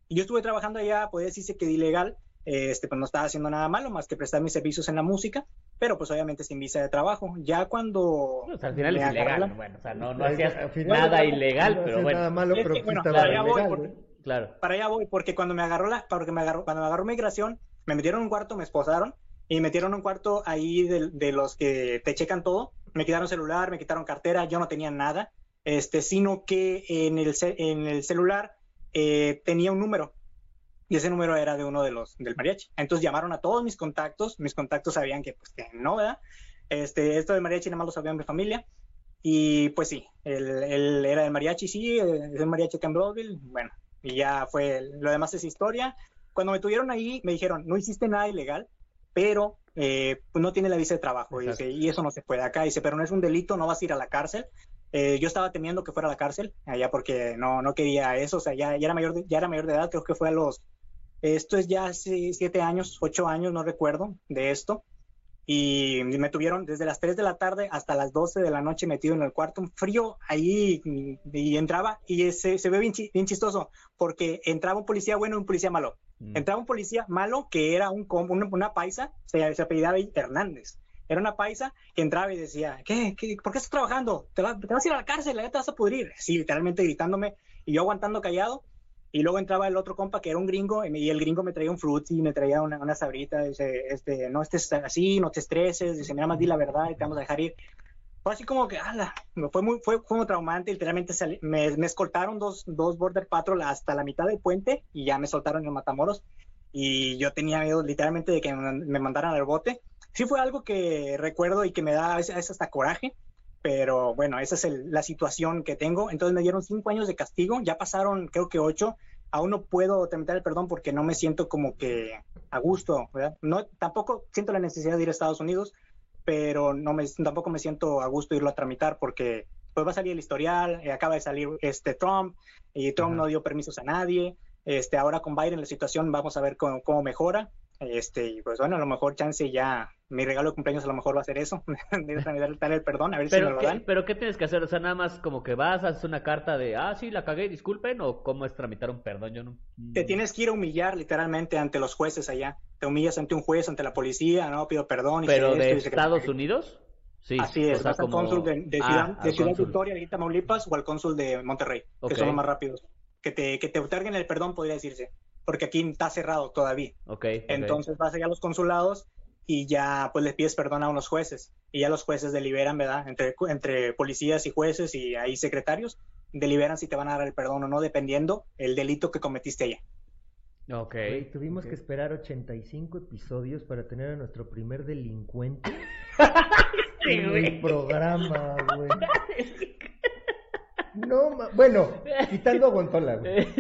Y yo estuve trabajando allá, puede decirse que de ilegal, este, pues no estaba haciendo nada malo más que prestar mis servicios en la música, pero pues obviamente sin visa de trabajo. Ya cuando... Pues, al final es ilegal, la- bueno, o sea, no, hacías nada no, ilegal, no pero bueno, Nada malo, Es pero que, bueno, para allá voy, ilegal, porque- claro. para allá voy, porque cuando me agarró la, porque me agarró, cuando me agarró migración, me metieron en un cuarto, me esposaron y me metieron en un cuarto ahí de, de los que te checan todo. Me quitaron celular, me quitaron cartera, yo no tenía nada, este, sino que en el, en el celular eh, tenía un número y ese número era de uno de los del mariachi. Entonces llamaron a todos mis contactos, mis contactos sabían que pues que no, ¿verdad? Este, esto del mariachi nada más lo sabía mi familia. Y pues sí, él, él era del mariachi, sí, es el mariachi Campbellville, bueno, y ya fue, lo demás es historia. Cuando me tuvieron ahí, me dijeron, no hiciste nada ilegal, pero eh, pues no tiene la visa de trabajo, Exacto. dice, y eso no se puede acá, dice, pero no es un delito, no vas a ir a la cárcel. Eh, yo estaba temiendo que fuera a la cárcel, allá porque no, no quería eso, o sea, ya, ya, era mayor de, ya era mayor de edad, creo que fue a los, esto es ya hace siete años, ocho años, no recuerdo, de esto. Y me tuvieron desde las 3 de la tarde hasta las 12 de la noche metido en el cuarto, un frío ahí, y, y entraba, y se, se ve bien, chi- bien chistoso, porque entraba un policía bueno y un policía malo. Mm. Entraba un policía malo que era un, una, una paisa, se, se apellidaba Hernández. Era una paisa que entraba y decía, ¿qué? ¿Qué? ¿Por qué estás trabajando? ¿Te, va- te vas a ir a la cárcel, ya te vas a pudrir. Así, literalmente gritándome, y yo aguantando callado. Y luego entraba el otro compa que era un gringo, y, el gringo me traía un fruity, me traía una, una sabrita, dice, este, no estés así, no te estreses, dice, mira más di la verdad y te vamos a dejar ir. Fue así como que, ala, fue muy, fue, muy traumante, literalmente salí- me, me escoltaron dos, dos Border Patrol hasta la mitad del puente y ya me soltaron en Matamoros y yo tenía miedo literalmente de que me, mandaran al bote. Sí fue algo que recuerdo y que me da a veces hasta coraje, pero bueno, esa es el- la situación que tengo. Entonces me dieron cinco años de castigo, ya pasaron creo que ocho. Aún no puedo tramitar el perdón porque no me siento como que a gusto, ¿verdad? No, tampoco siento la necesidad de ir a Estados Unidos, pero no me, tampoco me siento a gusto irlo a tramitar porque pues va a salir el historial, eh, acaba de salir este Trump y Trump Ajá. no dio permisos a nadie. Este, ahora con Biden la situación vamos a ver cómo, cómo mejora. Este, y pues bueno, a lo mejor chance ya mi regalo de cumpleaños a lo mejor va a ser eso, <laughs> dar el perdón, a ver si me lo ¿qué, dan. pero ¿qué tienes que hacer? O sea, nada más como que vas, haces una carta de, ah, sí, la cagué, disculpen, o cómo es tramitar un perdón, yo no... Te tienes que ir a humillar literalmente ante los jueces allá. Te humillas ante un juez, ante la policía, no pido perdón. y Pero de esto, que- Estados Unidos, sí. Así es, o sea, vas al cónsul de, de Ah, Ciudad, al de Ciudad. Victoria, de Tamaulipas, o al cónsul de Monterrey, que son los más rápidos. Que te, que te otorguen el perdón, podría decirse, porque aquí está cerrado todavía. Ok, ok. Entonces vas allá a los consulados y ya pues les pides perdón a unos jueces y ya los jueces deliberan, ¿verdad? Entre, entre policías y jueces y ahí secretarios deliberan si te van a dar el perdón o no, dependiendo el delito que cometiste allá. Ok. Tuvimos que esperar 85 episodios para tener a nuestro primer delincuente <laughs> Sí, en el programa, güey. <laughs> No, ma- bueno, quitando a Guantola, güey. <laughs>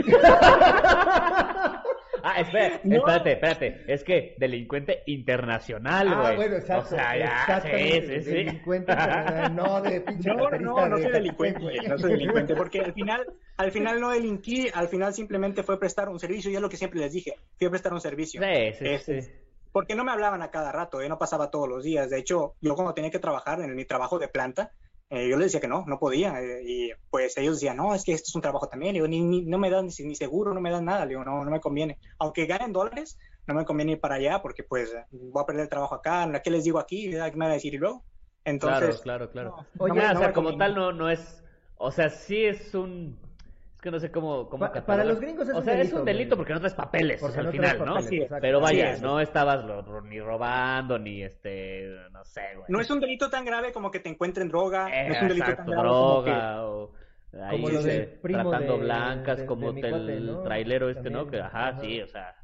Ah, espera, <laughs> No. espérate, espérate. Es que delincuente internacional, güey. Ah, bueno, exacto. O sea, ya, exactamente, sí, sí, sí. delincuente, internacional, no de <laughs> pinche No, no, no de soy delincuente, güey. <laughs> no soy delincuente, porque al final, al final no delinquí, al final simplemente fue prestar un servicio, y es lo que siempre les dije, fui a prestar un servicio. Sí, sí, Este, sí. Porque no me hablaban a cada rato, ¿eh? no pasaba todos los días. De hecho, yo cuando tenía que trabajar en mi trabajo de planta, eh, yo les decía que no, no podía. eh, y pues ellos decían, no, es que esto es un trabajo también. Le digo, ni, ni- no me dan ni, ni seguro, no me dan nada. Le digo, no, no me conviene. Aunque ganen dólares, no me conviene ir para allá porque pues voy a perder el trabajo acá. ¿Qué les digo aquí? ¿Qué me van a decir y luego? Entonces, claro, claro, claro. no, Oye, no me- o sea, como conviene. tal no, no es... O sea, sí es un... Es que no sé cómo... cómo Pa- para los gringos es O un sea, es delito, un delito porque no traes papeles Porque al no final, traes ¿no? papeles, Sí, exacto. Pero vaya, Sí, no estabas lo- ni robando, ni este... No sé, güey. No es un delito tan grave como que te encuentren droga. Eh, no es un delito exacto, tan grave como que- droga o ahí Como lo primo tratando de- blancas de- de como mi el cuate, ¿no? trailero este, ¿no? También, Que ajá, ajá. sí, o sea,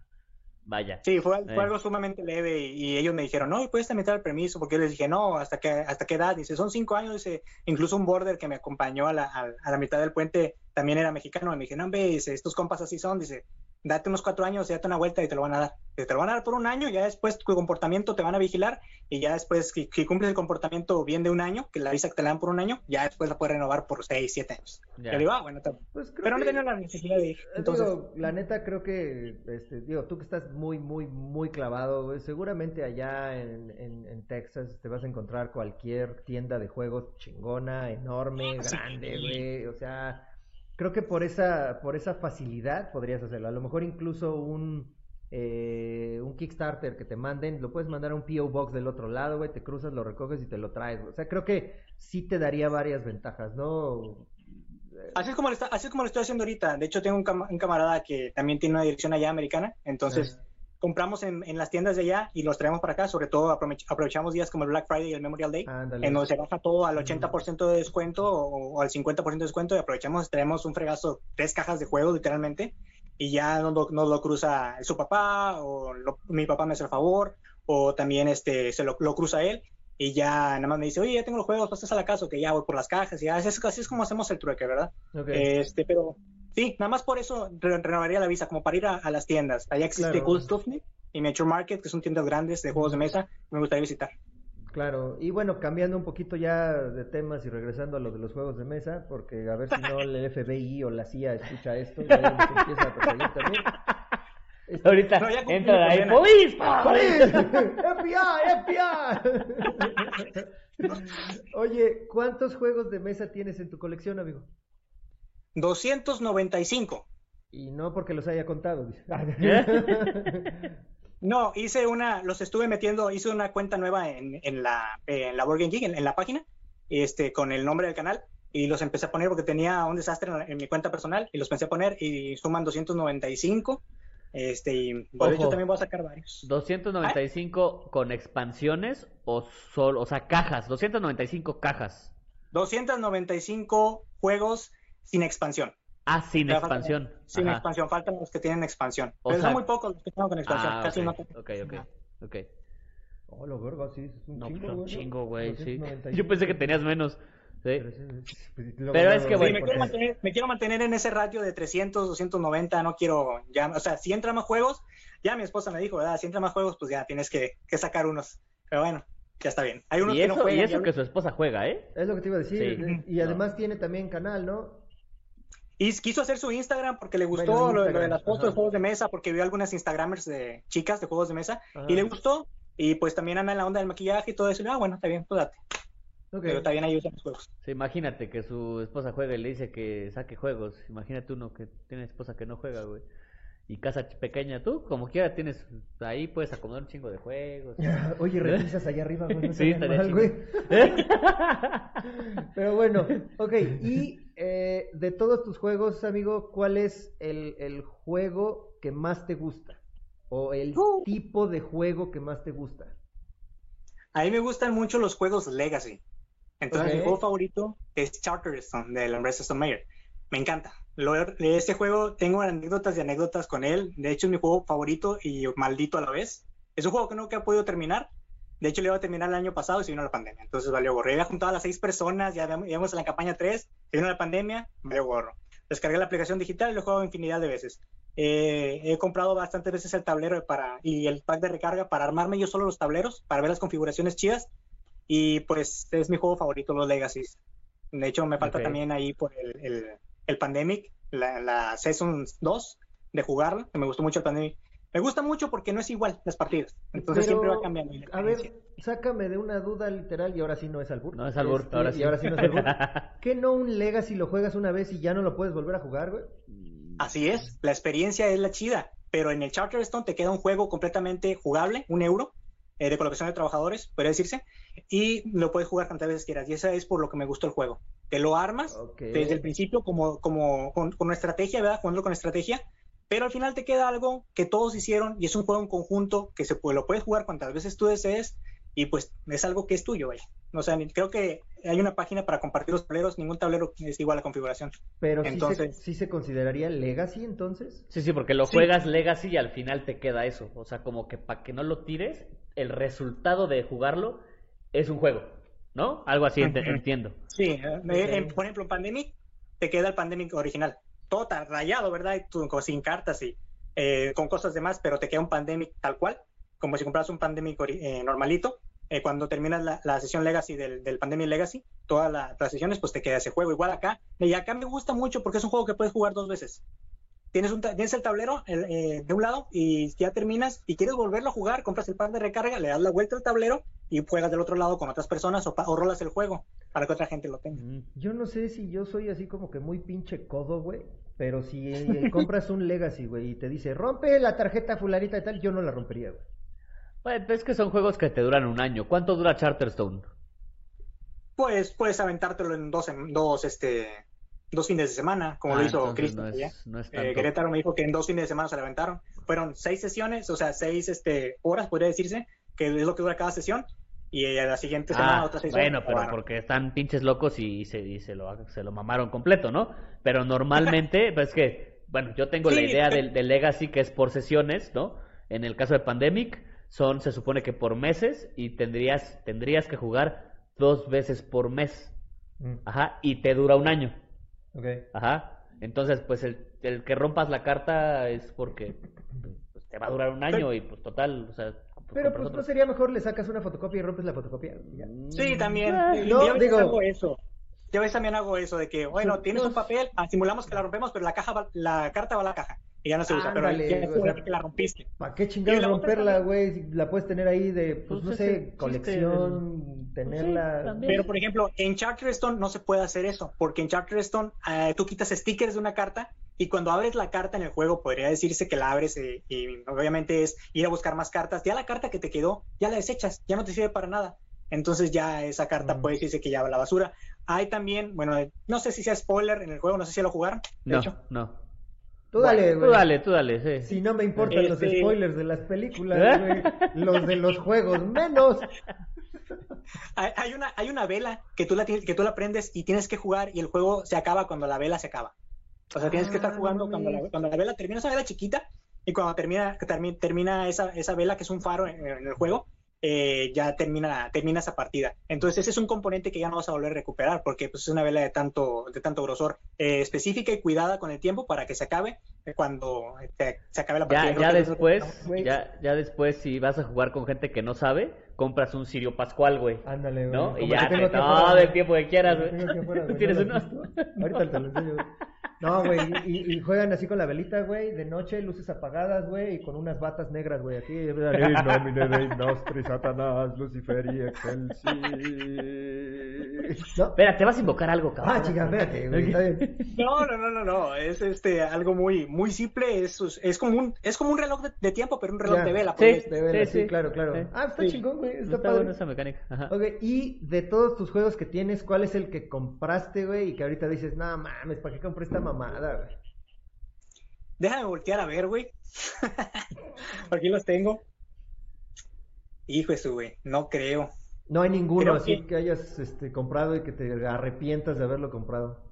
vaya. Sí, fue, fue Eh. algo sumamente leve y, y ellos me dijeron, no, ¿y puedes tramitar el permiso? Porque yo les dije, no, ¿hasta qué, hasta qué edad? Dice, son cinco años, dice, incluso un border que me acompañó a la, a, a la mitad del puente también era mexicano. Y me dije, no, hombre, dice, estos compas así son, dice, date unos cuatro años, date una vuelta y te lo van a dar. Te lo van a dar por un año, ya después tu comportamiento te van a vigilar y ya después, si, si cumples el comportamiento bien de un año, que la visa que te la dan por un año, ya después la puedes renovar por seis, siete años. Ya. Yo le digo, ah, bueno, está bien". Pues creo pero no tenía la necesidad de ir. Eh, Entonces, Digo, la neta creo que, este, digo, tú que estás muy, muy, muy clavado, güey, seguramente allá en, en, en Texas te vas a encontrar cualquier tienda de juegos chingona, enorme, Sí. grande, güey, o sea, creo que por esa, por esa facilidad podrías hacerlo. A lo mejor incluso un, eh, un Kickstarter que te manden, lo puedes mandar a un PO Box del otro lado, güey, te cruzas, lo recoges y te lo traes. güey. O sea, creo que sí te daría varias ventajas, ¿no? Así es como lo, está- así es como lo estoy haciendo ahorita. De hecho, tengo un, cama- un camarada que también tiene una dirección allá americana. Entonces. Compramos en, en las tiendas de allá y los traemos para acá. Sobre todo, aprovech- aprovechamos días como el Black Friday y el Memorial Day. Ándale. en donde se baja todo al Ujú. 80% de descuento o, o al 50% de descuento y aprovechamos, traemos un fregazo, tres cajas de juego literalmente y ya nos lo, nos lo cruza su papá o lo- mi papá me hace el favor o también este, se lo, lo cruza él y ya nada más me dice, oye, ya tengo los juegos, pasas a la casa, que ya voy por las cajas y así es, así es como hacemos el trueque, ¿verdad? Ok. Este, pero sí, nada más por eso re- renovaría la visa, como para ir a, a las tiendas. Allá existe Claro. Cool y Mature Market, que son tiendas grandes de juegos de mesa, me gustaría visitar. Claro, y bueno, cambiando un poquito ya de temas y regresando a lo de los juegos de mesa, porque a ver si no el <laughs> FBI o la CIA escucha esto y empieza a perseguir también. <laughs> Este- Ahorita No, entra ahí, condena. ¡Police! <laughs> ¡FBI! ¡FBI! Oye, ¿cuántos juegos de mesa tienes en tu colección, amigo? 295. Y no porque los haya contado. dice. <laughs> No, hice una, los estuve metiendo, hice una cuenta nueva en, en la, en la Board Game Geek, en, en la página, este, con el nombre del canal, y los empecé a poner porque tenía un desastre en, mi cuenta personal, y los pensé a poner, y suman 295, este, y hecho Ojo. también voy a sacar varios. 295 con expansiones o solo, o sea, cajas, 295 cajas. 295 juegos sin expansión. Ah, sin faltan- expansión. Sin expansión, faltan los que tienen expansión. O Pero sea- son muy pocos los que tengo con expansión, Ah, casi ok, no. ok, ok, ok. Oh, lo verga, sí, es un No, chingo, pues un güey, chingo, güey, sí. 295. Yo pensé que tenías menos. Sí. Pero, sí, es que, Sí, güey, me, porque- quiero mantener, me quiero mantener en ese ratio de 300, 290, no quiero ya, o sea, si entran más juegos, ya mi esposa me dijo, ¿verdad? Si entran más juegos, pues ya tienes que, que sacar unos. Pero bueno, ya está bien. Hay unos Y que eso, no juegan. y eso que su esposa juega, ¿eh? Es lo que te iba a decir. Sí. Y además tiene también canal, ¿no? Y quiso hacer su Instagram porque le gustó Bueno, lo, lo de Instagram, las fotos ajá. de juegos de mesa, porque vio algunas Instagramers de chicas de juegos de mesa Ajá. y le gustó. Y pues también anda en la onda del maquillaje y todo eso. Y, ah, bueno, está bien, pues date. Pero también ahí usan los juegos. Sí, imagínate que su esposa juega y le dice que saque juegos. Imagínate uno que tiene esposa que no juega, güey. Y casa pequeña, tú como quiera tienes, ahí puedes acomodar un chingo de juegos. <laughs> Oye, repisas allá arriba, güey. No <laughs> Sí, mal, güey. <laughs> Pero bueno, ok. Y eh, de todos tus juegos, amigo, ¿cuál es el, el juego que más te gusta? O el Uh. tipo de juego que más te gusta. A mí me gustan mucho los juegos Legacy. Entonces, Ok. mi juego favorito es Charterstone de la empresa Stone Meyer. Me encanta. Lo, de este juego tengo anécdotas y anécdotas con él. De hecho, es mi juego favorito y maldito a la vez. Es un juego que nunca he podido terminar. De hecho, lo iba a terminar el año pasado y se vino la pandemia. Entonces, valió gorro. Ya había juntado a las seis personas, ya íbamos en la campaña 3, se vino la pandemia, valió gorro. Descargué la aplicación digital y lo he jugado infinidad de veces. Eh, he comprado bastantes veces el tablero para, y el pack de recarga para armarme yo solo los tableros, para ver las configuraciones chidas. Y pues es mi juego favorito, los Legacies. De hecho, me falta Ok. también ahí por el, el, el Pandemic, la, la Season 2 de jugarlo, que me gustó mucho el Pandemic. Me gusta mucho porque no es igual las partidas. Entonces Pero, siempre va cambiando. A ver. Sácame de una duda literal y ahora sí no es albur. No es albur, Este, ahora sí. Y ahora sí no es albur. <laughs> ¿Qué no un Legacy lo juegas una vez y ya no lo puedes volver a jugar, güey? Así es, la experiencia es la chida, pero en el Charterstone te queda un juego completamente jugable, un euro, eh, de colocación de trabajadores, puede decirse, y lo puedes jugar tantas veces quieras. Y esa es por lo que me gustó el juego. Te lo armas desde el principio como, como con, con una estrategia, ¿verdad? Jugándolo con estrategia, pero al final te queda algo que todos hicieron y es un juego en conjunto que se puede, lo puedes jugar cuantas veces tú desees y pues es algo que es tuyo, vaya. O sea, creo que hay una página para compartir los tableros, ningún tablero es igual a configuración. Pero sí, se, Entonces- sí se consideraría Legacy entonces. Sí, sí, porque lo Sí. juegas Legacy y al final te queda eso. O sea, como que para que no lo tires, el resultado de jugarlo es un juego, ¿no? Algo así entiendo. Sí, eh, Ok. en- por ejemplo, en Pandemic te queda el Pandemic original. Todo está rayado, ¿verdad? Tú, sin cartas y eh, con cosas demás, pero te queda un Pandemic tal cual, como si compras un Pandemic eh, normalito. Eh, cuando terminas la, sesión Legacy del, del Pandemic Legacy, todas la- las sesiones, pues te queda ese juego. Igual acá. Y acá me gusta mucho porque es un juego que puedes jugar dos veces. Tienes, tienes el tablero eh, de un lado y ya terminas y quieres volverlo a jugar, compras el pack de recarga, le das la vuelta al tablero y juegas del otro lado con otras personas o rolas el juego para que otra gente lo tenga. Mm. Yo no sé si yo soy así como que muy pinche codo, güey. Pero si eh, compras un Legacy, güey, y te dice, rompe la tarjeta fularita y tal, yo no la rompería, güey. Bueno, es que son juegos que te duran un año. ¿Cuánto dura Charterstone? Pues puedes aventártelo en dos, en dos, este, dos fines de semana, como Ah, lo hizo Cristian. no es, no es Eh. Querétaro me dijo que en dos fines de semana se le aventaron. Fueron seis sesiones, o sea, seis este, horas, podría decirse, que es lo que dura cada sesión. Y a la siguiente semana Ah, otra seis bueno, pero Bueno, porque están pinches locos y se, y se, lo, se lo mamaron completo, ¿no? Pero normalmente, <laughs> pues que, bueno, yo tengo la Sí, idea pero- del, del Legacy que es por sesiones, ¿no? En el caso de Pandemic, son, se supone que por meses y tendrías, tendrías que jugar dos veces por mes. Mm, Ajá, y te dura un año. ok. Ajá. Entonces, pues el, el que rompas la carta es porque pues, te va a durar un año y pues total, o sea, pues, Pero pues otro. no sería mejor le sacas una fotocopia y rompes la fotocopia. ya. Sí, también. Ah, Y no, yo a veces digo- hago eso. Yo a veces también hago eso de que, bueno, tienes un papel, ah, simulamos que la rompemos, pero la caja va- la carta va a la caja y ya no se usa, Ándale, pero ya o sea, se que la rompiste. ¿Para qué chingados la romperla, güey? La puedes tener ahí de, pues, Pues no sé, chiste colección, tenerla. también. Pero, por ejemplo, en Charterstone no se puede hacer eso, porque en Charterstone eh, tú quitas stickers de una carta y cuando abres la carta en el juego, podría decirse que la abres eh, y obviamente es ir a buscar más cartas. Ya la carta que te quedó, ya la desechas, ya no te sirve para nada. Entonces ya esa carta Mm. puede decirse que ya va a la basura. Hay también, bueno, no sé si sea spoiler en el juego, no sé si ya lo jugaron. De No, hecho, no. Tú dale, Tú güey. dale, tú dale, sí. Si no me importan los Este- spoilers de las películas, güey. Los de los juegos, menos. hay, hay una, hay una vela que tú, la, tienes- que tú la prendes y tienes que jugar y el juego se acaba cuando la vela se acaba. O sea, tienes que Ah, estar no jugando cuando la, cuando la vela termina, esa vela chiquita, y cuando termina, termina esa, esa vela, que es un faro en, en el juego, eh, ya termina, termina esa partida. Entonces ese es un componente que ya no vas a volver a recuperar, porque pues, es una vela de tanto, de tanto grosor, eh, específica y cuidada con el tiempo para que se acabe eh, cuando eh, se acabe la partida. Ya, ya después, ya, ya después, si vas a jugar con gente que no sabe, compras un Sirio Pascual, güey. Ándale, güey. ¿No? Y ya te todo el tiempo que quieras, güey. que tengo aquí afuera, ¿Tú güey, tienes ¿no uno? Ahorita te lo enseño, güey. No, güey, y, y juegan así con la velita, güey, de noche, luces apagadas, güey, y con unas batas negras, güey, aquí. Nostri, Satanás, Lucifer y Excelsis. ¿No? Espera, te vas a invocar algo, cabrón. Ah, chica, espérate, güey, está bien. No, no, no, no, no, es este algo muy, muy simple, es, es como un, es como un reloj de, de tiempo, pero un reloj Ya. de vela. Sí. pues. De veras, Sí, sí, sí. claro, claro. Sí. Ah, está Sí. chingón, güey, está, Está padre. buena esa mecánica. Ajá. Ok, y de todos tus juegos que tienes, ¿cuál es el que compraste, güey? Y que ahorita dices, no mames, ¿para qué compré esta mamada, güey? Déjame voltear a ver, güey. <laughs> Aquí los tengo. Hijo de su, güey, no creo. No hay ninguno Creo así que- que... hayas este, comprado y que te arrepientas de haberlo comprado.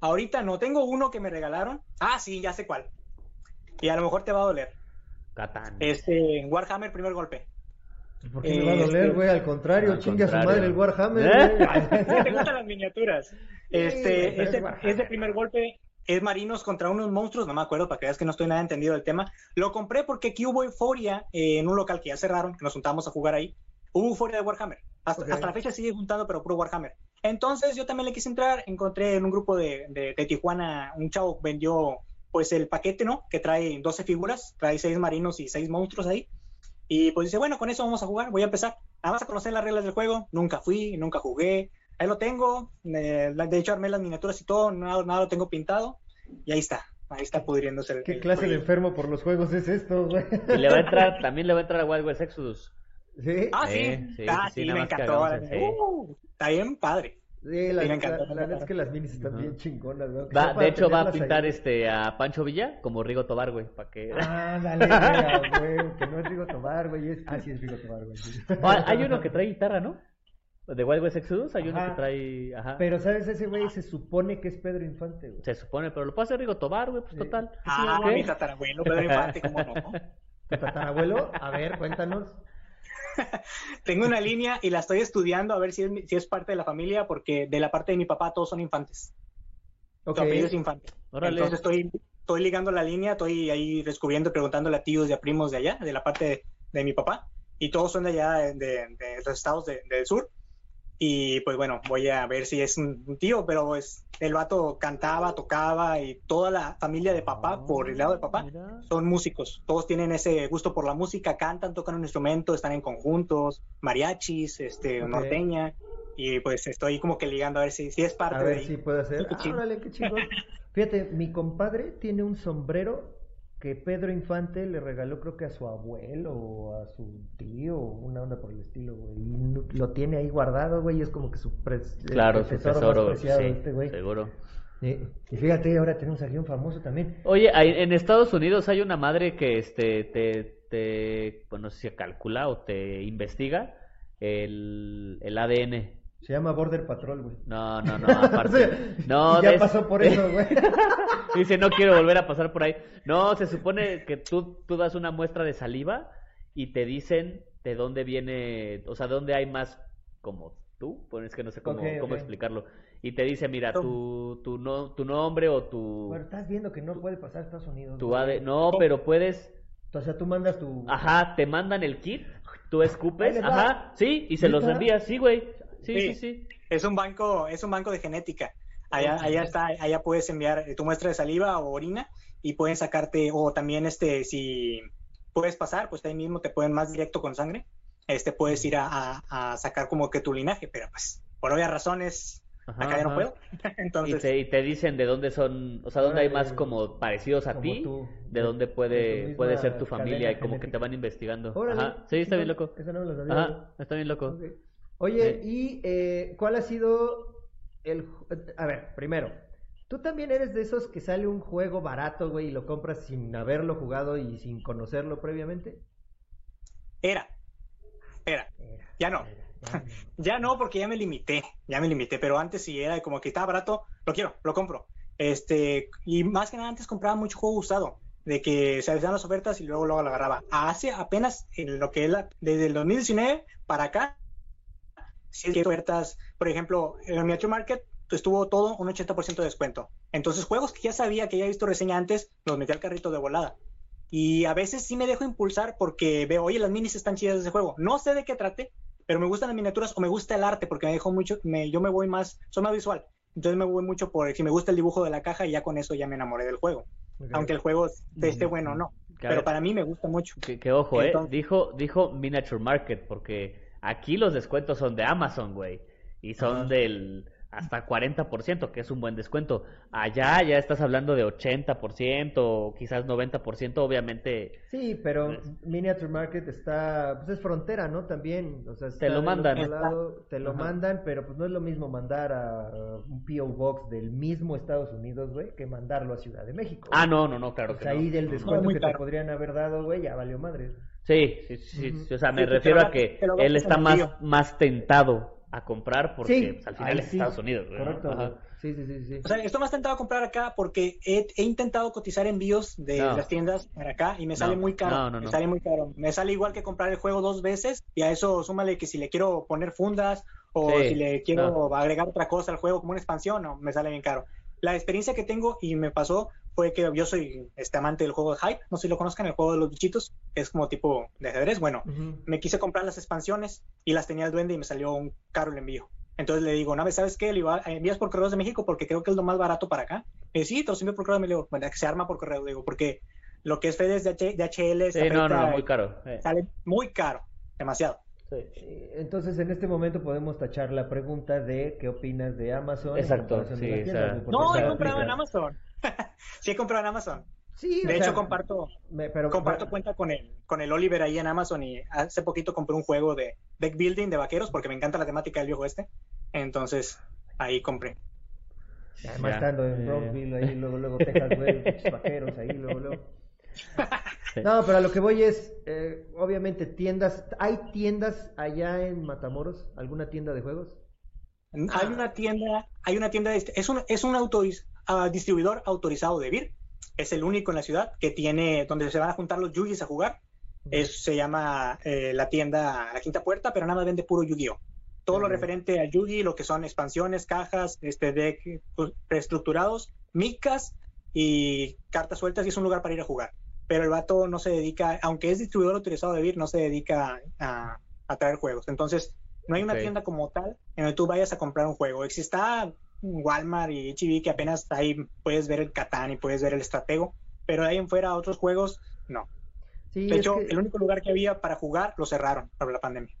Ahorita no, tengo uno que me regalaron. Ah, sí, ya sé cuál. Y a lo mejor te va a doler. Catán. Este, Warhammer, primer golpe. ¿Por qué me va a Este- doler, güey? Al contrario, Al chingue a su madre el Warhammer, ¿Eh? <laughs> ¿Te gustan las miniaturas? Este, pero es ese, Warhammer. ese primer golpe es marinos contra unos monstruos, no me acuerdo para que veas que no estoy nada entendido del tema. Lo compré porque aquí hubo euforia eh, en un local que ya cerraron, que nos juntamos a jugar ahí. Hubo euforia de Warhammer. Hasta, Ok. hasta la fecha sigue juntando, pero puro Warhammer. Entonces yo también le quise entrar, encontré en un grupo de, de- de Tijuana, un chavo vendió pues el paquete, ¿no? Que trae 12 figuras, trae 6 marinos y 6 monstruos ahí. Y pues dice, bueno, con eso vamos a jugar, voy a empezar. Nada más a conocer las reglas del juego, nunca fui, nunca jugué. Ahí lo tengo, eh, de hecho armé las miniaturas y todo, nada, nada lo tengo pintado. Y ahí está, ahí está pudriéndose el... ¿Qué el clase de juego. enfermo por los juegos es esto, güey? Y le va a entrar, también le va a entrar a Wild West Exodus. ¿Sí? Ah, sí, Sí, sí, ah, sí, sí, me encantó. Uh, está bien padre. Sí, la, la- neta es que las minis están bien chingonas, de hecho, va a pintar ahí. este a Pancho Villa como Rigo Tobar, güey, para que... Ah, dale, <laughs> güey, que no es Rigo Tobar, güey. es- Ah, sí, es Rigo Tobar, güey. sí. Hay uno que trae guitarra, ¿no? De Wild West Exodus hay uno que trae... Ajá. Pero, ¿sabes? Ese güey se supone que es Pedro Infante, güey. Se supone, pero lo puede hacer Rigo Tobar, güey, pues Sí. total. Ah, mi tatarabuelo, Pedro Infante, cómo no. ¿Tu tatarabuelo? A ver, cuéntanos. <laughs> Tengo una línea y la estoy estudiando a ver si es, si es parte de la familia, porque de la parte de mi papá todos son infantes. Ok. Su apellido es infante. Órale. Entonces estoy, estoy ligando la línea, estoy ahí descubriendo, preguntándole a tíos y a primos de allá, de la parte de, de mi papá, y todos son de allá, de, de- de los estados de- del sur. Y pues bueno, voy a ver si es un, tío, pero pues el vato cantaba, tocaba y toda la familia de papá, por el lado de papá, Mira. son músicos. Todos tienen ese gusto por la música, cantan, tocan un instrumento, están en conjuntos, mariachis, este, norteña. y pues estoy como que ligando a ver si, si es parte A ver de si puede. Qué Ah, qué. Fíjate, mi compadre tiene un sombrero que Pedro Infante le regaló creo que a su abuelo o a su tío, una onda por el estilo, güey. Y lo tiene ahí guardado, güey, y es como que su Claro, su tesoro más preciado sí, este güey. seguro. Sí. Y fíjate, ahora tenemos aquí un famoso también. Oye, hay- en Estados Unidos hay una madre que este te, te pues no sé si calcula o te investiga el, el ADN. Se llama Border Patrol, güey. No, no, no, <laughs> aparte. No, y ya de- pasó por eso, güey. <laughs> Dice, no quiero volver a pasar por ahí. No, se supone que tú, tú das una muestra de saliva y te dicen de dónde viene, o sea, dónde hay más como tú, pues es que no sé cómo, cómo explicarlo. Y te dice, mira, tu, tu, no, tu nombre o tu, Bueno, estás viendo que no puede pasar a Estados Unidos. tu güey. AD... No, pero puedes, O sea, tú mandas tu... ajá, te mandan el kit, tú escupes, ajá, sí, y se los envías, sí, güey. Sí, sí, Sí. sí. Es un banco, es un banco de genética. Allá, allá está, allá puedes enviar tu muestra de saliva o orina y pueden sacarte, o también este, si puedes pasar, pues ahí mismo te pueden más directo con sangre, este puedes ir a, a- a sacar como que tu linaje, pero pues por obvias razones Ajá, acá ya no puedo. Y <laughs> Entonces, te, y te dicen de dónde son, o sea, dónde hay más como parecidos a Como ti, tú, de dónde de puede, puede ser tu familia y como que te van investigando. Órale, Ajá, sí, está bien loco. Esa no me la sabía, güey. Ajá, está bien loco. Ok. Oye, y eh, ¿cuál ha sido el... A ver, primero, ¿tú también eres de esos que sale un juego barato, güey, y lo compras sin haberlo jugado y sin conocerlo previamente? era, era, Era, ya no. era, ya no. <laughs> Ya no, porque ya me limité, ya me limité, pero antes sí era como que estaba barato, lo quiero, lo compro. Este, y más que nada antes compraba mucho juego usado, de que se hacían las ofertas y luego luego lo agarraba. Hace apenas en lo que es la, desde el 2019 para acá, hay ofertas, por ejemplo, en Miniature Market pues, estuvo todo un 80% de descuento. Entonces, juegos que ya sabía, que ya he visto reseña antes, los metí al carrito de volada. Y a veces sí me dejo impulsar porque veo, oye, las minis están chidas de ese juego. No sé de qué trate, pero me gustan las miniaturas o me gusta el arte porque me dejo mucho, me, yo me voy más, soy más visual. Entonces me voy mucho por si me gusta el dibujo de la caja y ya con eso ya me enamoré del juego. Aunque el juego esté bueno o no. A Pero para mí me gusta mucho. que, que ojo, eh, dijo, dijo Miniature Market, porque aquí los descuentos son de Amazon, güey, y son Ajá. del hasta 40%, que es un buen descuento. Allá ya estás hablando de 80%, o quizás 90%, obviamente Sí, pero Pues- Miniature Market está, pues es frontera, ¿no? También, o sea, está Te lo mandan. lado, te lo Ajá. mandan, pero pues no es lo mismo mandar a un P.O. Box del mismo Estados Unidos, güey, que mandarlo a Ciudad de México. Ah, no, no, no, claro Pues que ahí no. del no. descuento que te podrían haber dado, güey, ya valió madre. Sí, sí, sí, sí, o sea, me Sí, refiero a que él está más, más tentado a comprar porque Sí, pues, al final es sí, Estados Unidos, ¿no? Correcto, Ajá. Sí, sí, sí, sí. O sea, estoy más tentado a comprar acá porque he, he intentado cotizar envíos de No. las tiendas para acá y me sale muy caro. no, no, Me no. sale muy caro. Me sale igual que comprar el juego dos veces y a eso súmale que si le quiero poner fundas o Sí, si le quiero no. agregar otra cosa al juego como una expansión, no, me sale bien caro. La experiencia que tengo y me pasó fue que yo soy este amante del juego de Hype, no sé si lo conozcan, el juego de los bichitos, que es como tipo de ajedrez. Bueno, me quise comprar las expansiones y las tenía el duende y me salió un caro el envío. Entonces le digo, no, ¿sabes qué? Le digo, "Ah, envías por correos de México porque creo que es lo más barato para acá. Y dice, sí, te los envío por correo. Me digo, bueno, que se arma por correo. Le digo, porque lo que es FedEx de, H- de HL Sí, no, no, no, muy caro. eh. sale muy caro, demasiado. Sí. Entonces, en este momento podemos tachar la pregunta de qué opinas de Amazon. Exacto, sí, No, he comprado en. Amazon. <laughs> sí, he comprado en Amazon. Sí, De sea, hecho, comparto, me- pero, comparto cuenta con el, con el Oliver ahí en Amazon y hace poquito compré un juego de deck building de vaqueros porque me encanta la temática del viejo este. Entonces, ahí compré. Además, Ya, estando en eh. Brownsville, ahí luego, luego Texas, güey, pinches vaqueros, ahí luego, luego. <laughs> No, pero a lo que voy es, eh, obviamente, tiendas. ¿Hay tiendas allá en Matamoros? ¿Alguna tienda de juegos? Hay una tienda, hay una tienda, de, este, es un, es un autoriz- ah, distribuidor autorizado de Vir, es el único en la ciudad que tiene, donde se van a juntar los Yugis a jugar, es, se llama eh, la tienda La Quinta Puerta, pero nada más vende puro Yu-Gi-Oh! Todo lo Ok. referente a Yugi, lo que son expansiones, cajas, este deck pues, preestructurados, micas y cartas sueltas, y es un lugar para ir a jugar. Pero el vato no se dedica, aunque es distribuidor autorizado de Vir, no se dedica a, a traer juegos. Entonces, no hay una tienda como tal en donde tú vayas a comprar un juego. Exista Walmart y HB que apenas ahí puedes ver el Catán y puedes ver el Estratego, pero de ahí en fuera otros juegos, no. Sí, De hecho, que- el único lugar que había para jugar lo cerraron por la pandemia.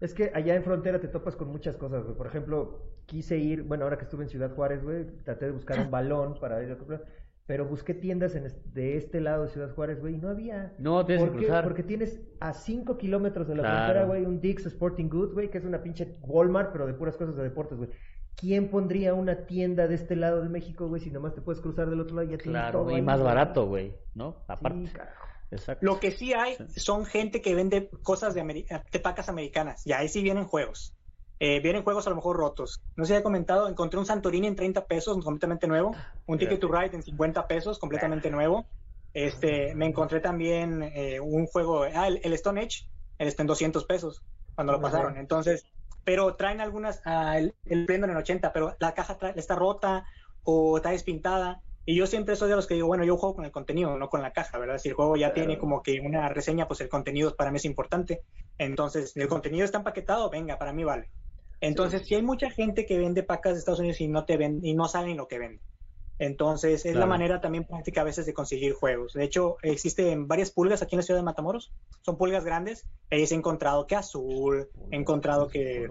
Es que allá en frontera te topas con muchas cosas, güey. Por ejemplo, quise ir, bueno, ahora que estuve en Ciudad Juárez, güey, traté de buscar un <laughs> balón para ir a comprar, pero busqué tiendas en es- de este lado de Ciudad Juárez, güey, y no había. No, tienes ¿Por que cruzar. Porque tienes a 5 kilómetros de la Claro. frontera, güey, un Dick's Sporting Goods, güey, que es una pinche Walmart, pero de puras cosas de deportes, güey. ¿Quién pondría una tienda de este lado de México, güey, si nomás te puedes cruzar del otro lado y ya tienes Claro, todo y ahí, más barato, güey, ¿no? Aparte. Sí, carajo. Exacto. Lo que sí hay Sí. son gente que vende cosas de, ameri- de pacas americanas. Y ahí sí vienen juegos. Eh, vienen juegos a lo mejor rotos. No sé si he comentado, encontré un Santorini en 30 pesos, completamente nuevo. Un Ticket to Ride en 50 pesos, completamente nuevo. Este, me encontré también eh, un juego, ah, el, el Stone Age, el está en 200 pesos cuando lo pasaron. Entonces, pero traen algunas, ah, el, el Splendor en 80, pero la caja tra- está rota o está despintada. Y yo siempre soy de los que digo, bueno, yo juego con el contenido, no con la caja, ¿verdad? Si el juego ya Claro. tiene como que una reseña, pues el contenido para mí es importante. Entonces, el contenido está empaquetado, venga, para mí vale. Entonces, si hay mucha gente que vende pacas de Estados Unidos y no te ven, y no saben lo que venden. Entonces, es la manera también práctica a veces de conseguir juegos. De hecho, existen varias pulgas aquí en la ciudad de Matamoros. Son pulgas grandes. Ahí he encontrado que azul, he encontrado que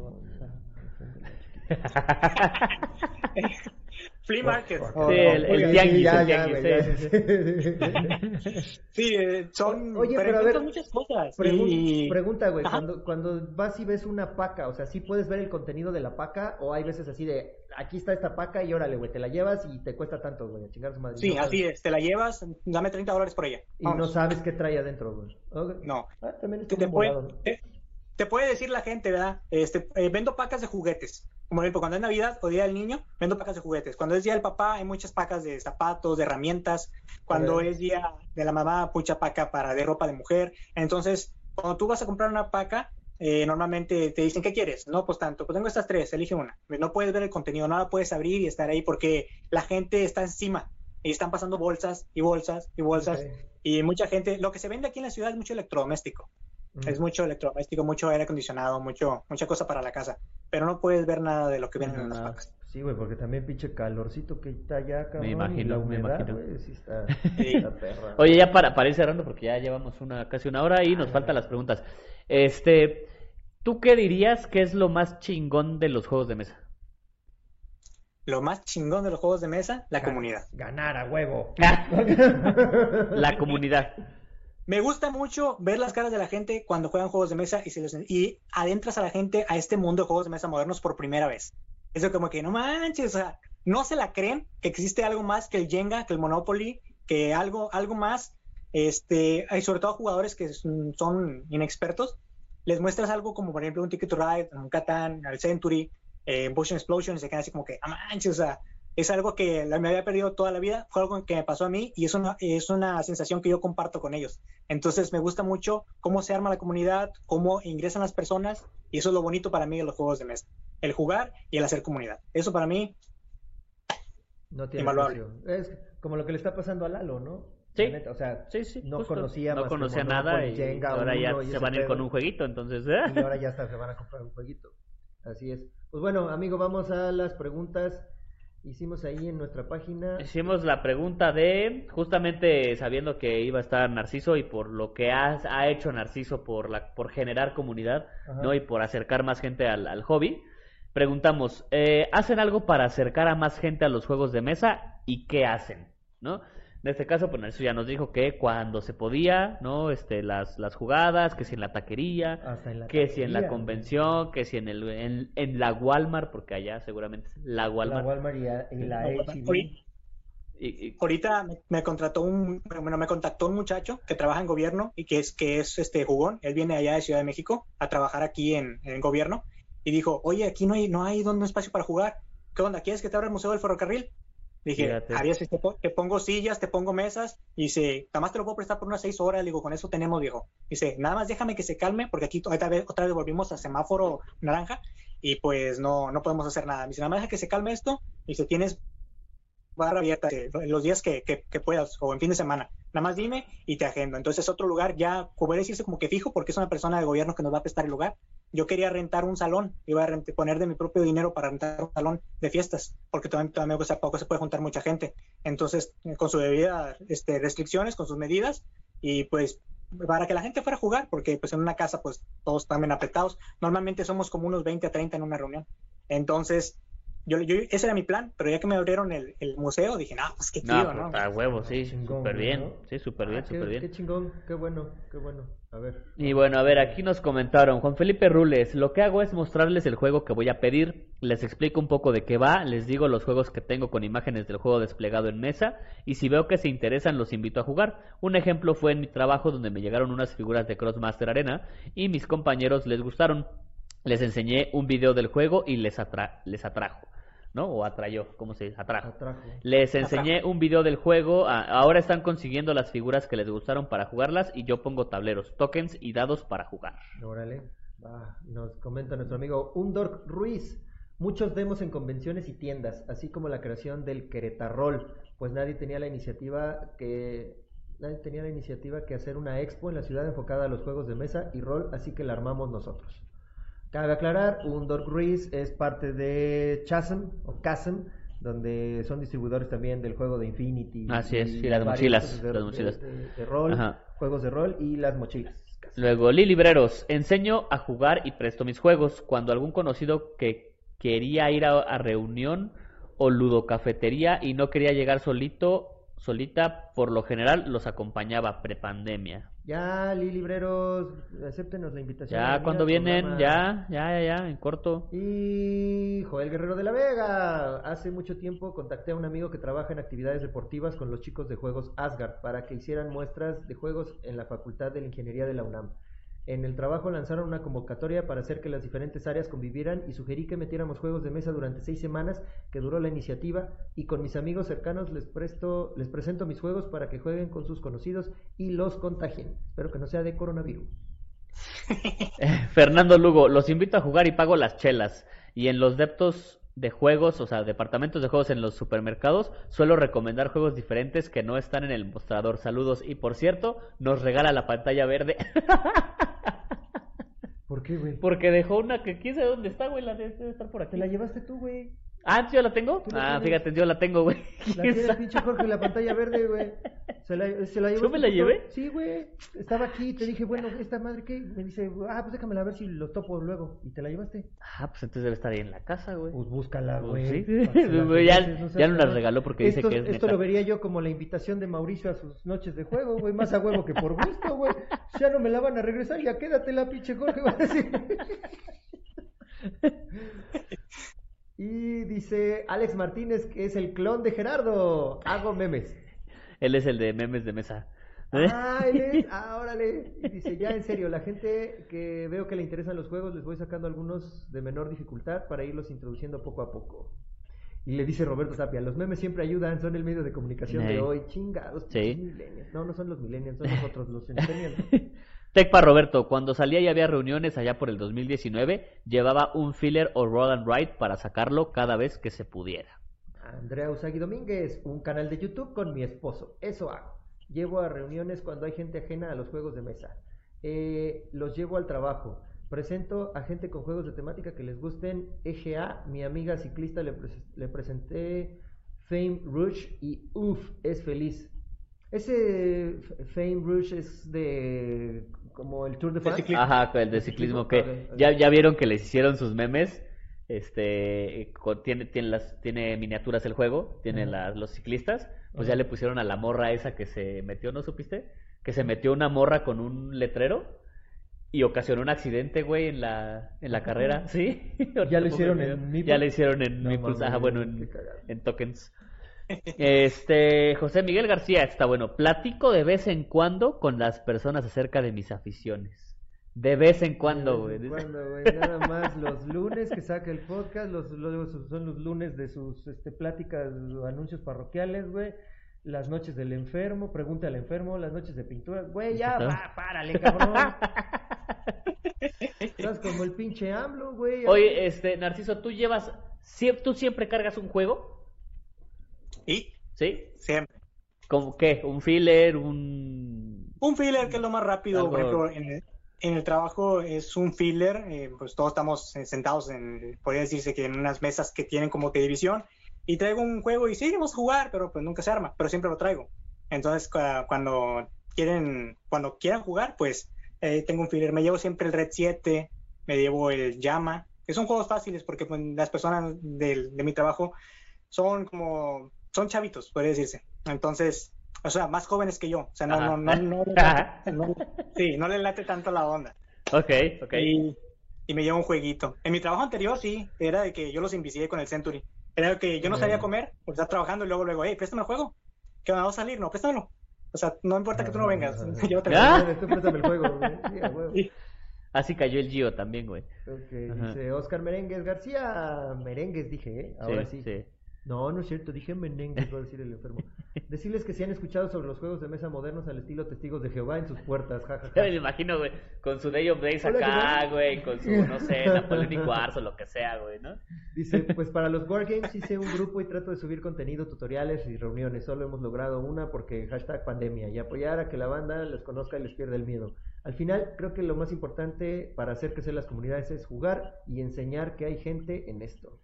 flea market. Sí, el- el Oye, tianguis, ya, el tianguis, sí, ya. Sí, son. Oye, pero a ver, muchas cosas. Pregun- y- Pregunta, güey, cuando, cuando vas y ves una paca, o sea, ¿sí puedes ver el contenido de la paca? ¿O hay veces así de, aquí está esta paca y órale, güey, te la llevas y te cuesta tanto, güey, a chingar a su madre? Sí, No así es. Te la llevas, dame 30 dólares por ella. Y no sabes qué trae adentro, güey. No. Ah, también te, está te muy puede. Te, puede decir la gente, ¿verdad? Este, eh, vendo pacas de juguetes. Como ejemplo, cuando es Navidad o Día del Niño, vendo pacas de juguetes. Cuando es Día del Papá, hay muchas pacas de zapatos, de herramientas. Cuando es Día de la Mamá, mucha paca para de ropa de mujer. Entonces, cuando tú vas a comprar una paca, eh, normalmente te dicen, ¿qué quieres? No, pues tanto. Pues tengo estas tres, elige una. No puedes ver el contenido, no la puedes abrir y estar ahí porque la gente está encima. Y están pasando bolsas y bolsas y bolsas. Y mucha gente, lo que se vende aquí en la ciudad es mucho electrodoméstico. Mm. Es mucho electrodoméstico, mucho aire acondicionado, mucho, mucha cosa para la casa. Pero no puedes ver nada de lo que viene en las pacas. Sí, güey, porque también pinche calorcito que está allá, cabrón. y imagino, la me imagino. güey, sí está, <laughs> Sí. está perra. Oye, ya para, para ir cerrando, porque ya llevamos una casi una hora y nos faltan las preguntas. Este, ¿tú qué dirías que es lo más chingón de los juegos de mesa? Lo más chingón de los juegos de mesa, la comunidad. Ganar a huevo. <laughs> La comunidad. Me gusta mucho ver las caras de la gente cuando juegan juegos de mesa y, se les- y adentras a la gente a este mundo de juegos de mesa modernos por primera vez. Eso como que no manches, o sea, no se la creen que existe algo más que el Jenga, que el Monopoly, que algo, algo más. Este, hay sobre todo jugadores que son inexpertos, les muestras algo como por ejemplo un Ticket to Ride, un Catán, el Century, eh, Potion Explosion, y se quedan así como que, no manches, o sea, es algo que me había perdido toda la vida, fue algo que me pasó a mí y es una, es una sensación que yo comparto con ellos. Entonces me gusta mucho cómo se arma la comunidad, cómo ingresan las personas y eso es lo bonito para mí de los juegos de mesa. El jugar y el hacer comunidad. Eso para mí, No tiene Invaluable. precio. Es como lo que le está pasando a Lalo, ¿no? Sí. O sea, Sí, sí. no justo. conocía No más conocía nada y Jenga, ahora ya y se van a ir con un jueguito, entonces. ¿eh? y ahora ya hasta se van a comprar un jueguito. Así es. Pues bueno, amigo, vamos a las preguntas. Hicimos ahí en nuestra página. Hicimos la pregunta de, justamente sabiendo que iba a estar Narciso y por lo que has- ha hecho Narciso por, la, por generar comunidad, Ajá. ¿no? Y por acercar más gente al, al hobby, preguntamos, eh, ¿hacen algo para acercar a más gente a los juegos de mesa y qué hacen? ¿No? En este caso, pues Narciso ya nos dijo que cuando se podía, ¿no? Este, las, las jugadas, que si en la taquería, Hasta en la que si en la convención, que si en, el, en, en la Walmart, porque allá seguramente es la güey. La Walmart. Walmart y, la. Ahorita- Y- y- ahorita me, me contrató un, bueno, me contactó un muchacho que trabaja en gobierno y que es, que es este jugón. Él viene allá de Ciudad de México a trabajar aquí en, en gobierno y dijo, oye, aquí no hay, no hay donde espacio para jugar. ¿Qué onda? ¿Quieres que te abra el Museo del Ferrocarril? Dije, Fíjate. Arias, te, po- te pongo sillas, te pongo mesas. Y dice, nada más te lo puedo prestar por unas seis horas. Le digo, con eso tenemos, viejo. Dice, nada más déjame que se calme, porque aquí otra vez, otra vez volvimos a semáforo naranja y pues no, no podemos hacer nada. Me dice, nada más deja que se calme esto. Dice, tienes barra abierta eh, los días que, que, que puedas o en fin de semana. Nada más dime y te agendo. Entonces, otro lugar ya, puede decirse como que fijo, porque es una persona de gobierno que nos va a prestar el lugar. Yo quería rentar un salón, iba a poner de mi propio dinero para rentar un salón de fiestas, porque también, también pues, poco se puede juntar mucha gente. Entonces, eh, con sus debidas este, restricciones, con sus medidas, y pues para que la gente fuera a jugar, porque pues en una casa pues todos están bien apretados. Normalmente somos como unos 20 a 30 en una reunión. Entonces, yo, yo, ese era mi plan, pero ya que me abrieron el, el museo, dije, no, pues qué chido, ¿no? A huevo, sí, súper bien. Sí, súper bien, Ah, súper bien. Qué chingón, qué bueno, qué bueno. A ver. Y bueno, a ver, aquí nos comentaron, Juan Felipe Rules, lo que hago es mostrarles el juego que voy a pedir, les explico un poco de qué va, les digo los juegos que tengo con imágenes del juego desplegado en mesa, y si veo que se interesan los invito a jugar. Un ejemplo fue en mi trabajo donde me llegaron unas figuras de Crossmaster Arena y mis compañeros les gustaron. Les enseñé un video del juego y les, atra les atrajo, ¿no? O atrayó, ¿cómo se dice? Atrajo. Atrajo. Les enseñé un video del juego, ahora están consiguiendo las figuras que les gustaron para jugarlas y yo pongo tableros, tokens y dados para jugar. Órale. Va, nos comenta nuestro amigo Undork Ruiz. Muchos demos en convenciones y tiendas, así como la creación del Querétarol, pues nadie tenía la iniciativa que nadie tenía la iniciativa que hacer una expo en la ciudad enfocada a los juegos de mesa y rol, así que la armamos nosotros. Cabe aclarar, Undork Ruiz es parte de Chasm o Chasm, donde son distribuidores también del juego de Infinity. Así es, y las mochilas, de, las mochilas. de- de rol, Ajá. juegos de rol y las mochilas. Luego, Lili Breros, enseño a jugar y presto mis juegos. Cuando algún conocido que quería ir a, a reunión o ludocafetería y no quería llegar solito, solita, por lo general los acompañaba prepandemia. Ya, Libreros, acéptenos la invitación. Ya cuando vienen, ya, ya, ya, ya, en corto. Y Joel Guerrero de la Vega. Hace mucho tiempo contacté a un amigo que trabaja en actividades deportivas con los chicos de juegos Asgard para que hicieran muestras de juegos en la Facultad de la Ingeniería de la UNAM. En el trabajo lanzaron una convocatoria para hacer que las diferentes áreas convivieran y sugerí que metiéramos juegos de mesa durante seis semanas que duró la iniciativa y con mis amigos cercanos les presto, les presento mis juegos para que jueguen con sus conocidos y los contagien. Espero que no sea de coronavirus. <laughs> Fernando Lugo, los invito a jugar y pago las chelas. Y en los deptos de juegos, o sea, departamentos de juegos en los supermercados, suelo recomendar juegos diferentes que no están en el mostrador. Saludos. Y por cierto, nos regala la pantalla verde. ¿Por qué, güey? Porque dejó una que quién sabe dónde está, güey. La debe debe estar por aquí. Te la llevaste tú, güey. Ah, ¿yo la tengo? La Ah, tienes. fíjate, yo la tengo, güey. La ¿Quién tiene el pinche Jorge la pantalla verde, güey. Se la, se la llevó. ¿Yo me la llevé? Sí, güey. Estaba aquí, te dije, bueno, ¿esta madre qué? Me dice, ah, pues déjamela ver si lo topo luego. ¿Y te la llevaste? Ah, pues entonces debe estar ahí en la casa, güey. Pues búscala, Pues güey. sí. <laughs> ya- seas ya nos la regaló porque dice esto, que es Esto neta. lo vería yo como la invitación de Mauricio a sus noches de juego, güey. Más a huevo que por gusto, güey. Ya no me la van a regresar, ya quédate la pinche Jorge, va a decir. Y dice Alex Martínez que es el clon de Gerardo. Hago memes. <laughs> Él es el de memes de mesa. Ah, él es. <laughs> Ah, órale. Y dice, ya en serio, la gente que veo que le interesan los juegos, les voy sacando algunos de menor dificultad para irlos introduciendo poco a poco. Y le dice Roberto Tapia, los memes siempre ayudan, son el medio de comunicación de hoy. Chingados, Sí. millennials. No, no son los millennials, son nosotros los <laughs> centennials. Tecpa Roberto, cuando salía y había reuniones allá por el 2019, llevaba un filler o roll and write para sacarlo cada vez que se pudiera. Andrea Usagi Domínguez, un canal de YouTube con mi esposo. Eso hago. Llevo a reuniones cuando hay gente ajena a los juegos de mesa. Eh, los llevo al trabajo. Presento a gente con juegos de temática que les gusten. EGA, mi amiga ciclista, le, le presenté Fame Rush y uff, es feliz. Ese Fame Rush es de como el Tour de France. ciclismo. Ajá, con el de ciclismo que ya, ya vieron que les hicieron sus memes. Este con- tiene, tiene las tiene miniaturas el juego, tiene las- los ciclistas, pues ya le pusieron a la morra esa que se metió, ¿no supiste? Que se metió una morra con un letrero y ocasionó un accidente, güey, en la en la carrera, <laughs> ¿sí? ¿Ya lo hicieron en. Ya lo hicieron en No Meeple, mames, ajá, bueno, en, en tokens. Este, José Miguel García está bueno. Platico de vez en cuando con las personas acerca de mis aficiones. De vez en cuando, De güey. vez en cuando, güey. Nada más los lunes que saca el podcast, los, los- son los lunes de sus este, pláticas, anuncios parroquiales, güey. Las noches del enfermo, pregunta al enfermo, las noches de pintura. Güey, ya, va, párale, cabrón. Estás como el pinche AMLO, güey. Oye, este, Narciso, ¿tú llevas, tú siempre cargas un juego? Y ¿Sí? siempre. ¿Como qué? ¿Un filler? ¿Un...? Un filler que es lo más rápido, Algo- por ejemplo, en el, en el trabajo es un filler, eh, pues todos estamos sentados en, podría decirse que en unas mesas que tienen como televisión, y traigo un juego y sí, vamos a jugar, pero pues nunca se arma, pero siempre lo traigo. Entonces, cua- cuando quieren, cuando quieran jugar, pues eh, tengo un filler. Me llevo siempre el Red 7, me llevo el Llama, que son juegos fáciles porque pues, las personas del- de mi trabajo son como, son chavitos, podría decirse. Entonces, o sea, más jóvenes que yo. O sea, no, Ajá. no, no, no, le late- no- sí, no le late tanto la onda. Ok, ok. Y, y me llevo un jueguito. En mi trabajo anterior, sí, era de que yo los invicié con el Century. Era de que yo no sabía Mm. comer, porque estaba trabajando y luego, luego, hey, préstame el juego. Que me va a salir, no, préstamelo. O sea, no importa que tú no vengas, <laughs> llévatelo. <laughs> Ah. Tú préstame el juego. Sí. Así cayó el Gio también, güey. Ok, Ajá. dice Oscar Merengues García. Merengues dije, ¿eh? Ahora sí. sí. No, no es cierto, dije Merengues, va a decir el enfermo. <laughs> Decirles que si han escuchado sobre los juegos de mesa modernos al estilo Testigos de Jehová en sus puertas, jajaja. Ya <laughs> me lo imagino, güey, con su Day of Days acá, ¿qué güey, con su, no sé, <laughs> Napoleonic Wars o lo que sea, güey, ¿no? Dice, pues para los Wargames hice un grupo y trato de subir contenido, tutoriales y reuniones. Solo hemos logrado una porque hashtag pandemia y apoyar a que la banda les conozca y les pierda el miedo. Al final, creo que lo más importante para hacer crecer las comunidades es jugar y enseñar que hay gente en esto.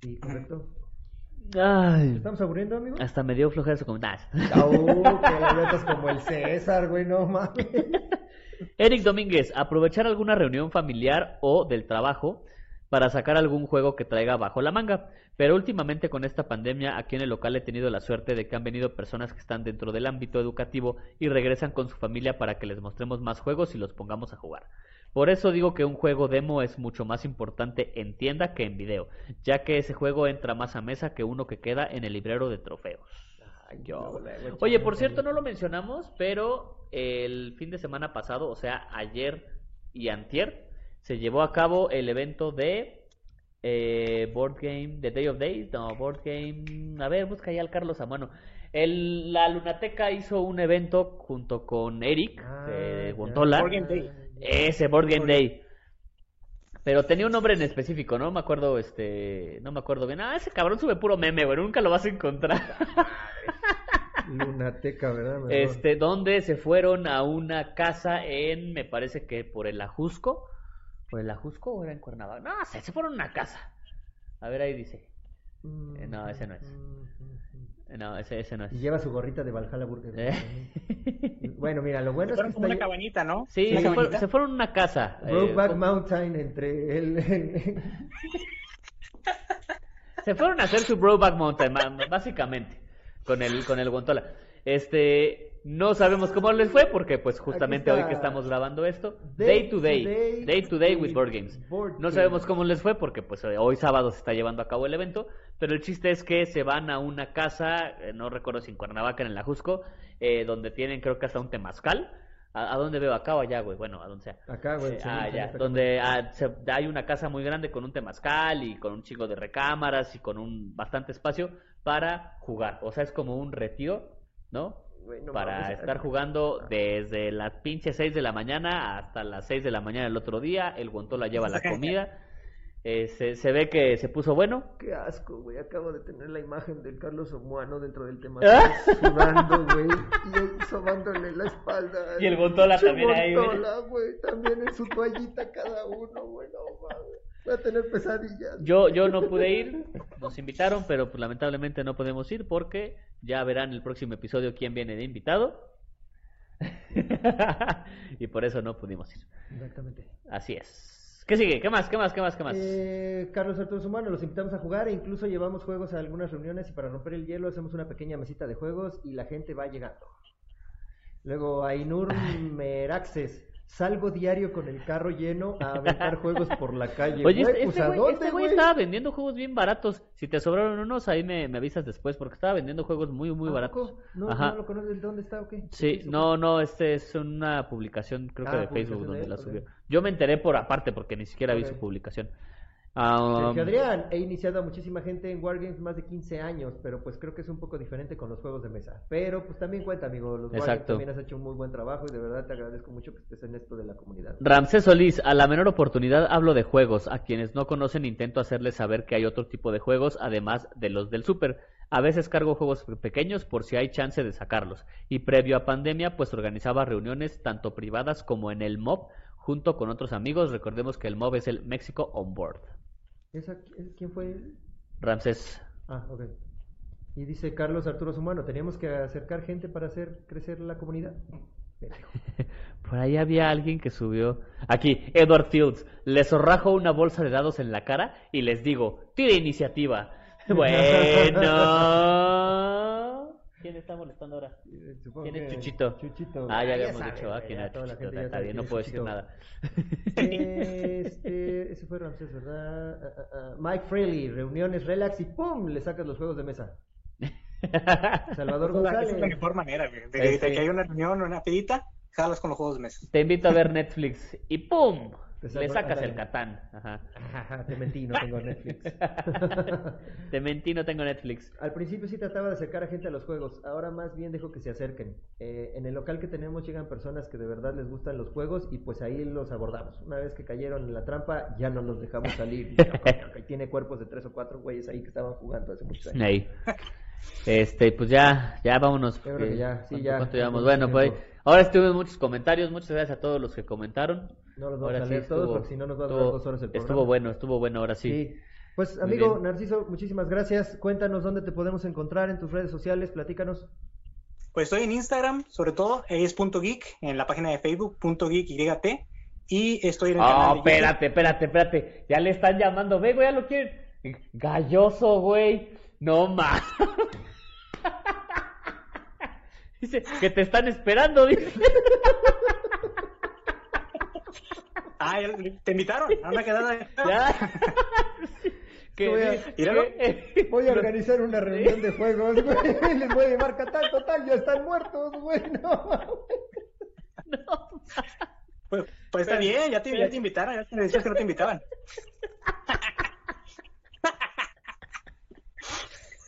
Sí, correcto. Ay, ¿Estamos aburriendo, amigo? hasta me dio flojera su comentario. Au, <laughs> que la como el César, güey, no mames. Eric Domínguez, aprovechar alguna reunión familiar o del trabajo para sacar algún juego que traiga bajo la manga. Pero últimamente con esta pandemia aquí en el local he tenido la suerte de que han venido personas que están dentro del ámbito educativo y regresan con su familia para que les mostremos más juegos y los pongamos a jugar. Por eso digo que un juego demo es mucho más importante en tienda que en video, ya que ese juego entra más a mesa que uno que queda en el librero de trofeos. Yo. Oye, por cierto, no lo mencionamos, pero el fin de semana pasado, o sea, ayer y antier, se llevó a cabo el evento de eh, Board Game, The Day of Days, no, Board Game, a ver, busca ya al Carlos Amano. El, la Lunateca hizo un evento junto con Eric Ah, de ya. Gontola, Board Game Day. Ese Board Game Day. Pero tenía un nombre en específico, no me acuerdo, este, no me acuerdo bien. Ah, ese cabrón sube puro meme, güey, nunca lo vas a encontrar. <laughs> Lunateca, ¿verdad? Mejor. Este, donde se fueron a una casa en, me parece que por el Ajusco. ¿Por el Ajusco o era en Cuernavaca? No sé, se fueron a una casa. A ver, ahí dice. Mm, eh, no, ese no es. No, ese, ese no es. Y lleva su gorrita de Valhalla Burger. Eh. <laughs> Bueno, mira, lo bueno es que Fueron como está una cabañita, ¿no? Sí, se, fueron, se a una casa. eh, Brokeback Mountain entre el... <laughs> Se fueron a hacer su Brokeback Mountain, básicamente, con el, con el Guantola. Este, no sabemos cómo les fue, porque pues justamente hoy que estamos grabando esto, Day to Day, Day to Day with Board Games. Board No sabemos cómo les fue, porque pues hoy sábado se está llevando a cabo el evento, pero el chiste es que se van a una casa, eh, no recuerdo si en Cuernavaca, en el Ajusco, eh, donde tienen creo que hasta un temazcal. ¿A, dónde veo? ¿Acá o allá, güey? Bueno, a donde sea. Acá, güey. Eh, sí, ah, ya, está donde ah, se- hay una casa muy grande con un temazcal y con un chico de recámaras y con un bastante espacio para jugar. O sea, es como un retiro, ¿no? No para mames, estar jugando desde las pinches 6 de la mañana hasta las 6 de la mañana el otro día. El Guantola lleva la comida. <laughs> Eh, se, se ve que se puso bueno. Qué asco, güey. Acabo de tener la imagen del Carlos Omuano dentro del tema. <laughs> ¿Ah? Sudando, güey. Y él sobándole la espalda. Y el Gontola también ahí, güey. También en su toallita cada uno, güey. No mames. Voy a tener pesadillas. Yo, yo no pude ir, nos invitaron, pero pues lamentablemente no podemos ir porque ya verán el próximo episodio quién viene de invitado. <laughs> y por eso no pudimos ir. Exactamente. Así es. ¿Qué sigue? ¿Qué más? ¿Qué más? ¿Qué más? ¿Qué más? Eh, Carlos Arturo Sumano, los invitamos a jugar e incluso llevamos juegos a algunas reuniones y para romper el hielo hacemos una pequeña mesita de juegos y la gente va llegando. Luego Ainur Meraxes, salgo diario con el carro lleno a <laughs> aventar juegos por la calle. Oye, Güey, este, pues, este ¿a güey, dónde, este güey güey? estaba vendiendo juegos bien baratos. Si te sobraron unos, ahí me, me avisas después porque estaba vendiendo juegos muy, muy ¿A baratos. ¿No, Ajá. ¿No lo conoces? ¿Dónde está o qué? Sí, no, no, este es una publicación, creo que Ah, de Facebook, de donde él, la subió. Yo me enteré por aparte porque ni siquiera vi su publicación. Ah, Sergio Adrián, he iniciado a muchísima gente en Wargames más de 15 años, pero pues creo que es un poco diferente con los juegos de mesa. Pero pues también cuenta, amigo, los Wargames también has hecho un muy buen trabajo y de verdad te agradezco mucho que estés en esto de la comunidad. Ramsés Solís, a la menor oportunidad hablo de juegos. A quienes no conocen intento hacerles saber que hay otro tipo de juegos además de los del Super. A veces cargo juegos pequeños por si hay chance de sacarlos. Y previo a pandemia, pues organizaba reuniones tanto privadas como en el MOB junto con otros amigos. Recordemos que el MOB es el México On Board. ¿Esa, ¿Quién fue él? Ramsés. Ah, ok. Y dice Carlos Arturo Sumano, teníamos que acercar gente para hacer crecer la comunidad. <laughs> Por ahí había alguien que subió. Aquí, Edward Fields. Les zorrajo una bolsa de dados en la cara y les digo, tire iniciativa. <laughs> Bueno. ¿Quién está molestando ahora? Eh, supongo ¿Quién es que Chuchito? Chuchito. Ah, ya Ah, habíamos sabe, dicho, ah, güey, quién ya era toda la Chuchito. gente ya Está sabe bien, no es puedo decir Chuchito. nada. Este, ese fue Ramsés, ¿verdad? Ah, ah, ah. Mike Freely, reuniones, relax y ¡pum! Le sacas los juegos de mesa. <laughs> Salvador Esa es la González. mejor manera, güey. De, Eh, de que hay una reunión, una pedita, jalas con los juegos de mesa. Te invito a ver Netflix y ¡pum! Le sacas el Catán. Ajá. Te mentí, no tengo Netflix. <laughs> Te mentí, no tengo Netflix. Al principio sí trataba de acercar a gente a los juegos, ahora más bien dejo que se acerquen. Eh, en el local que tenemos llegan personas que de verdad les gustan los juegos y pues ahí los abordamos. Una vez que cayeron en la trampa, ya no los dejamos salir. Tiene cuerpos de tres o cuatro güeyes ahí que estaban jugando hace muchos años. Ahí. Este, pues ya, ya vámonos. Yo creo que ya, sí, ¿cuánto- ya. cuánto llevamos? Mucho Bueno, pues. Ahora estuvimos muchos comentarios. Muchas gracias a todos los que comentaron. No los vamos Ahora a sí leer todos estuvo- porque si no nos va a durar dos horas el programa. Estuvo bueno, estuvo bueno ahora sí. Sí. Pues Muy amigo bien. Narciso, muchísimas gracias. Cuéntanos dónde te podemos encontrar en tus redes sociales, platícanos. Pues estoy en Instagram, sobre todo, es punto .geek, en la página de Facebook, punto .geek YT, y estoy en el Oh, canal de YouTube. espérate, espérate, espérate. Ya le están llamando. Ve, güey, ya lo quieren. Galloso, güey. No más. <laughs> Dice que te están esperando, dice. <laughs> Ah, te invitaron a una quedada. Ya. Que, Voy a- que- Voy a organizar una reunión de juegos, güey. Les voy a llevar Catán, total, ya están muertos, güey. <laughs> No. Pues, pues está bien, ya te, ya te invitaron, ya te decías que no te invitaban.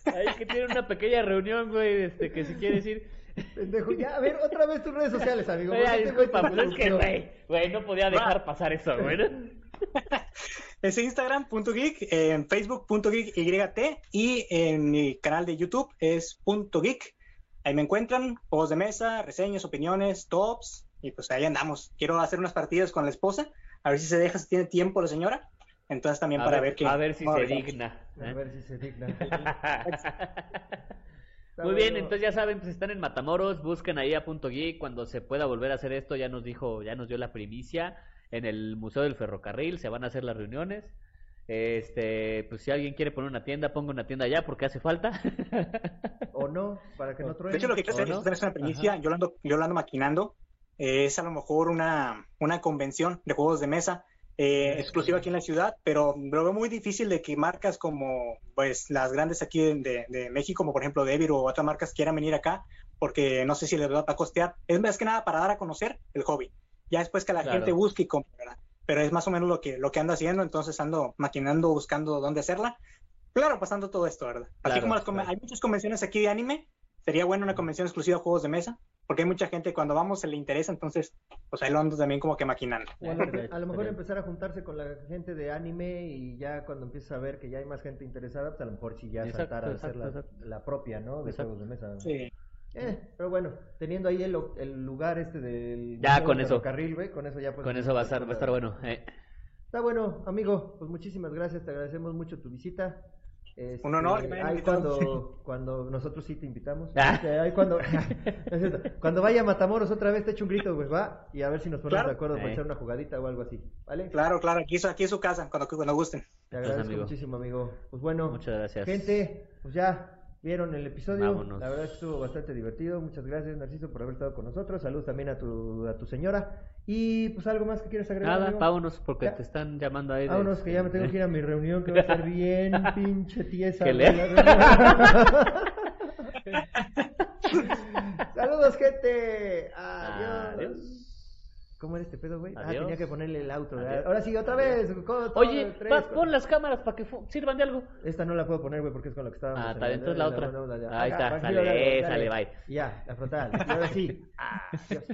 Ahí que tiene una pequeña reunión, güey, este, que si quieres ir. Pendejo, ya, a ver, otra vez tus redes sociales, amigo. Oye, porque disculpa, güey te pues es que, güey, güey, no podía dejar pasar eso, güey. <laughs> Es Instagram, punto .geek, en Facebook, punto .geek YT, y en mi canal de YouTube es punto .geek. Ahí me encuentran juegos de mesa, reseñas, opiniones, tops, y pues ahí andamos. Quiero hacer unas partidas con la esposa, a ver si se deja, si tiene tiempo la señora. Entonces también A para ver, ver, qué. a ver si se digna. A ¿eh? ver si se digna. <laughs> Muy bien, bueno. entonces ya saben, pues están en Matamoros, busquen ahí a Punto Geek, cuando se pueda volver a hacer esto, ya nos dijo, ya nos dio la primicia, en el Museo del Ferrocarril se van a hacer las reuniones, este, pues si alguien quiere poner una tienda, ponga una tienda allá porque hace falta. O no, para que no truene. De hecho, lo que quiero hacer ¿O no? es tener una primicia, yo lo, ando, yo lo ando maquinando, eh, es a lo mejor una, una convención de juegos de mesa eh, exclusiva aquí en la ciudad, pero lo veo muy difícil de que marcas como pues las grandes aquí de, México, como por ejemplo Devir o otras marcas quieran venir acá, porque no sé si les va a costear. Es más que nada para dar a conocer el hobby. Ya después que la Claro. gente busque y compre, ¿verdad? Pero es más o menos lo que, lo que ando haciendo, entonces ando maquinando, buscando dónde hacerla. Claro, pasando todo esto, ¿verdad? Así Claro, como las conven- claro. hay muchas convenciones aquí de anime, sería bueno una convención exclusiva de juegos de mesa, porque hay mucha gente cuando vamos se le interesa, entonces pues ahí lo ando también como que maquinando. O a, lo, mejor empezar a juntarse con la gente de anime y ya cuando empiezas a ver que ya hay más gente interesada, pues a lo mejor sí ya Exacto, saltar a hacer exacto, la, exacto. la propia, ¿no? De Exacto. juegos de mesa. Sí. Eh, pero bueno, teniendo ahí el, el lugar este del Ya, con eso. Ferrocarril, güey, con eso ya pues Con eso va a estar, va a estar bueno. eh. Está bueno, amigo, pues muchísimas gracias, te agradecemos mucho tu visita. Este, Un honor que me hayan ahí cuando, cuando nosotros sí te invitamos. Ah. Este, ahí cuando, <laughs> cuando vaya a Matamoros otra vez te echo un grito, güey, va, y a ver si nos ponemos Claro. de acuerdo para Eh. echar una jugadita o algo así, ¿vale? Claro, claro, aquí, aquí es su casa, cuando, cuando gusten. Te agradezco amigo. muchísimo, amigo. Pues bueno, Muchas gracias. gente, pues ya vieron el episodio. Vámonos. La verdad es que estuvo bastante divertido. Muchas gracias, Narciso, por haber estado con nosotros. Saludos también a tu, a tu señora. Y pues algo más que quieres agregar. Nada, amigo? vámonos porque Ya. te están llamando ahí. Vámonos, que ya me tengo que ir a mi reunión, que va a ser <laughs> bien pinche tiesa. Le-. <laughs> Saludos, gente. Adiós. Adiós. ¿Cómo era este pedo, güey? Ah, Adiós. tenía que ponerle el. Adiós. Ahora sí, otra vez. co- todo, Oye, tres, pon las cámaras para que sirvan de algo. Esta no la puedo poner, güey, porque es con lo que estábamos. Ah, está bien, entonces la otra. Ahí Acá, está, sale, dale, sale, bye. Ya, la frontal. Ahora sí. <laughs> Adiós.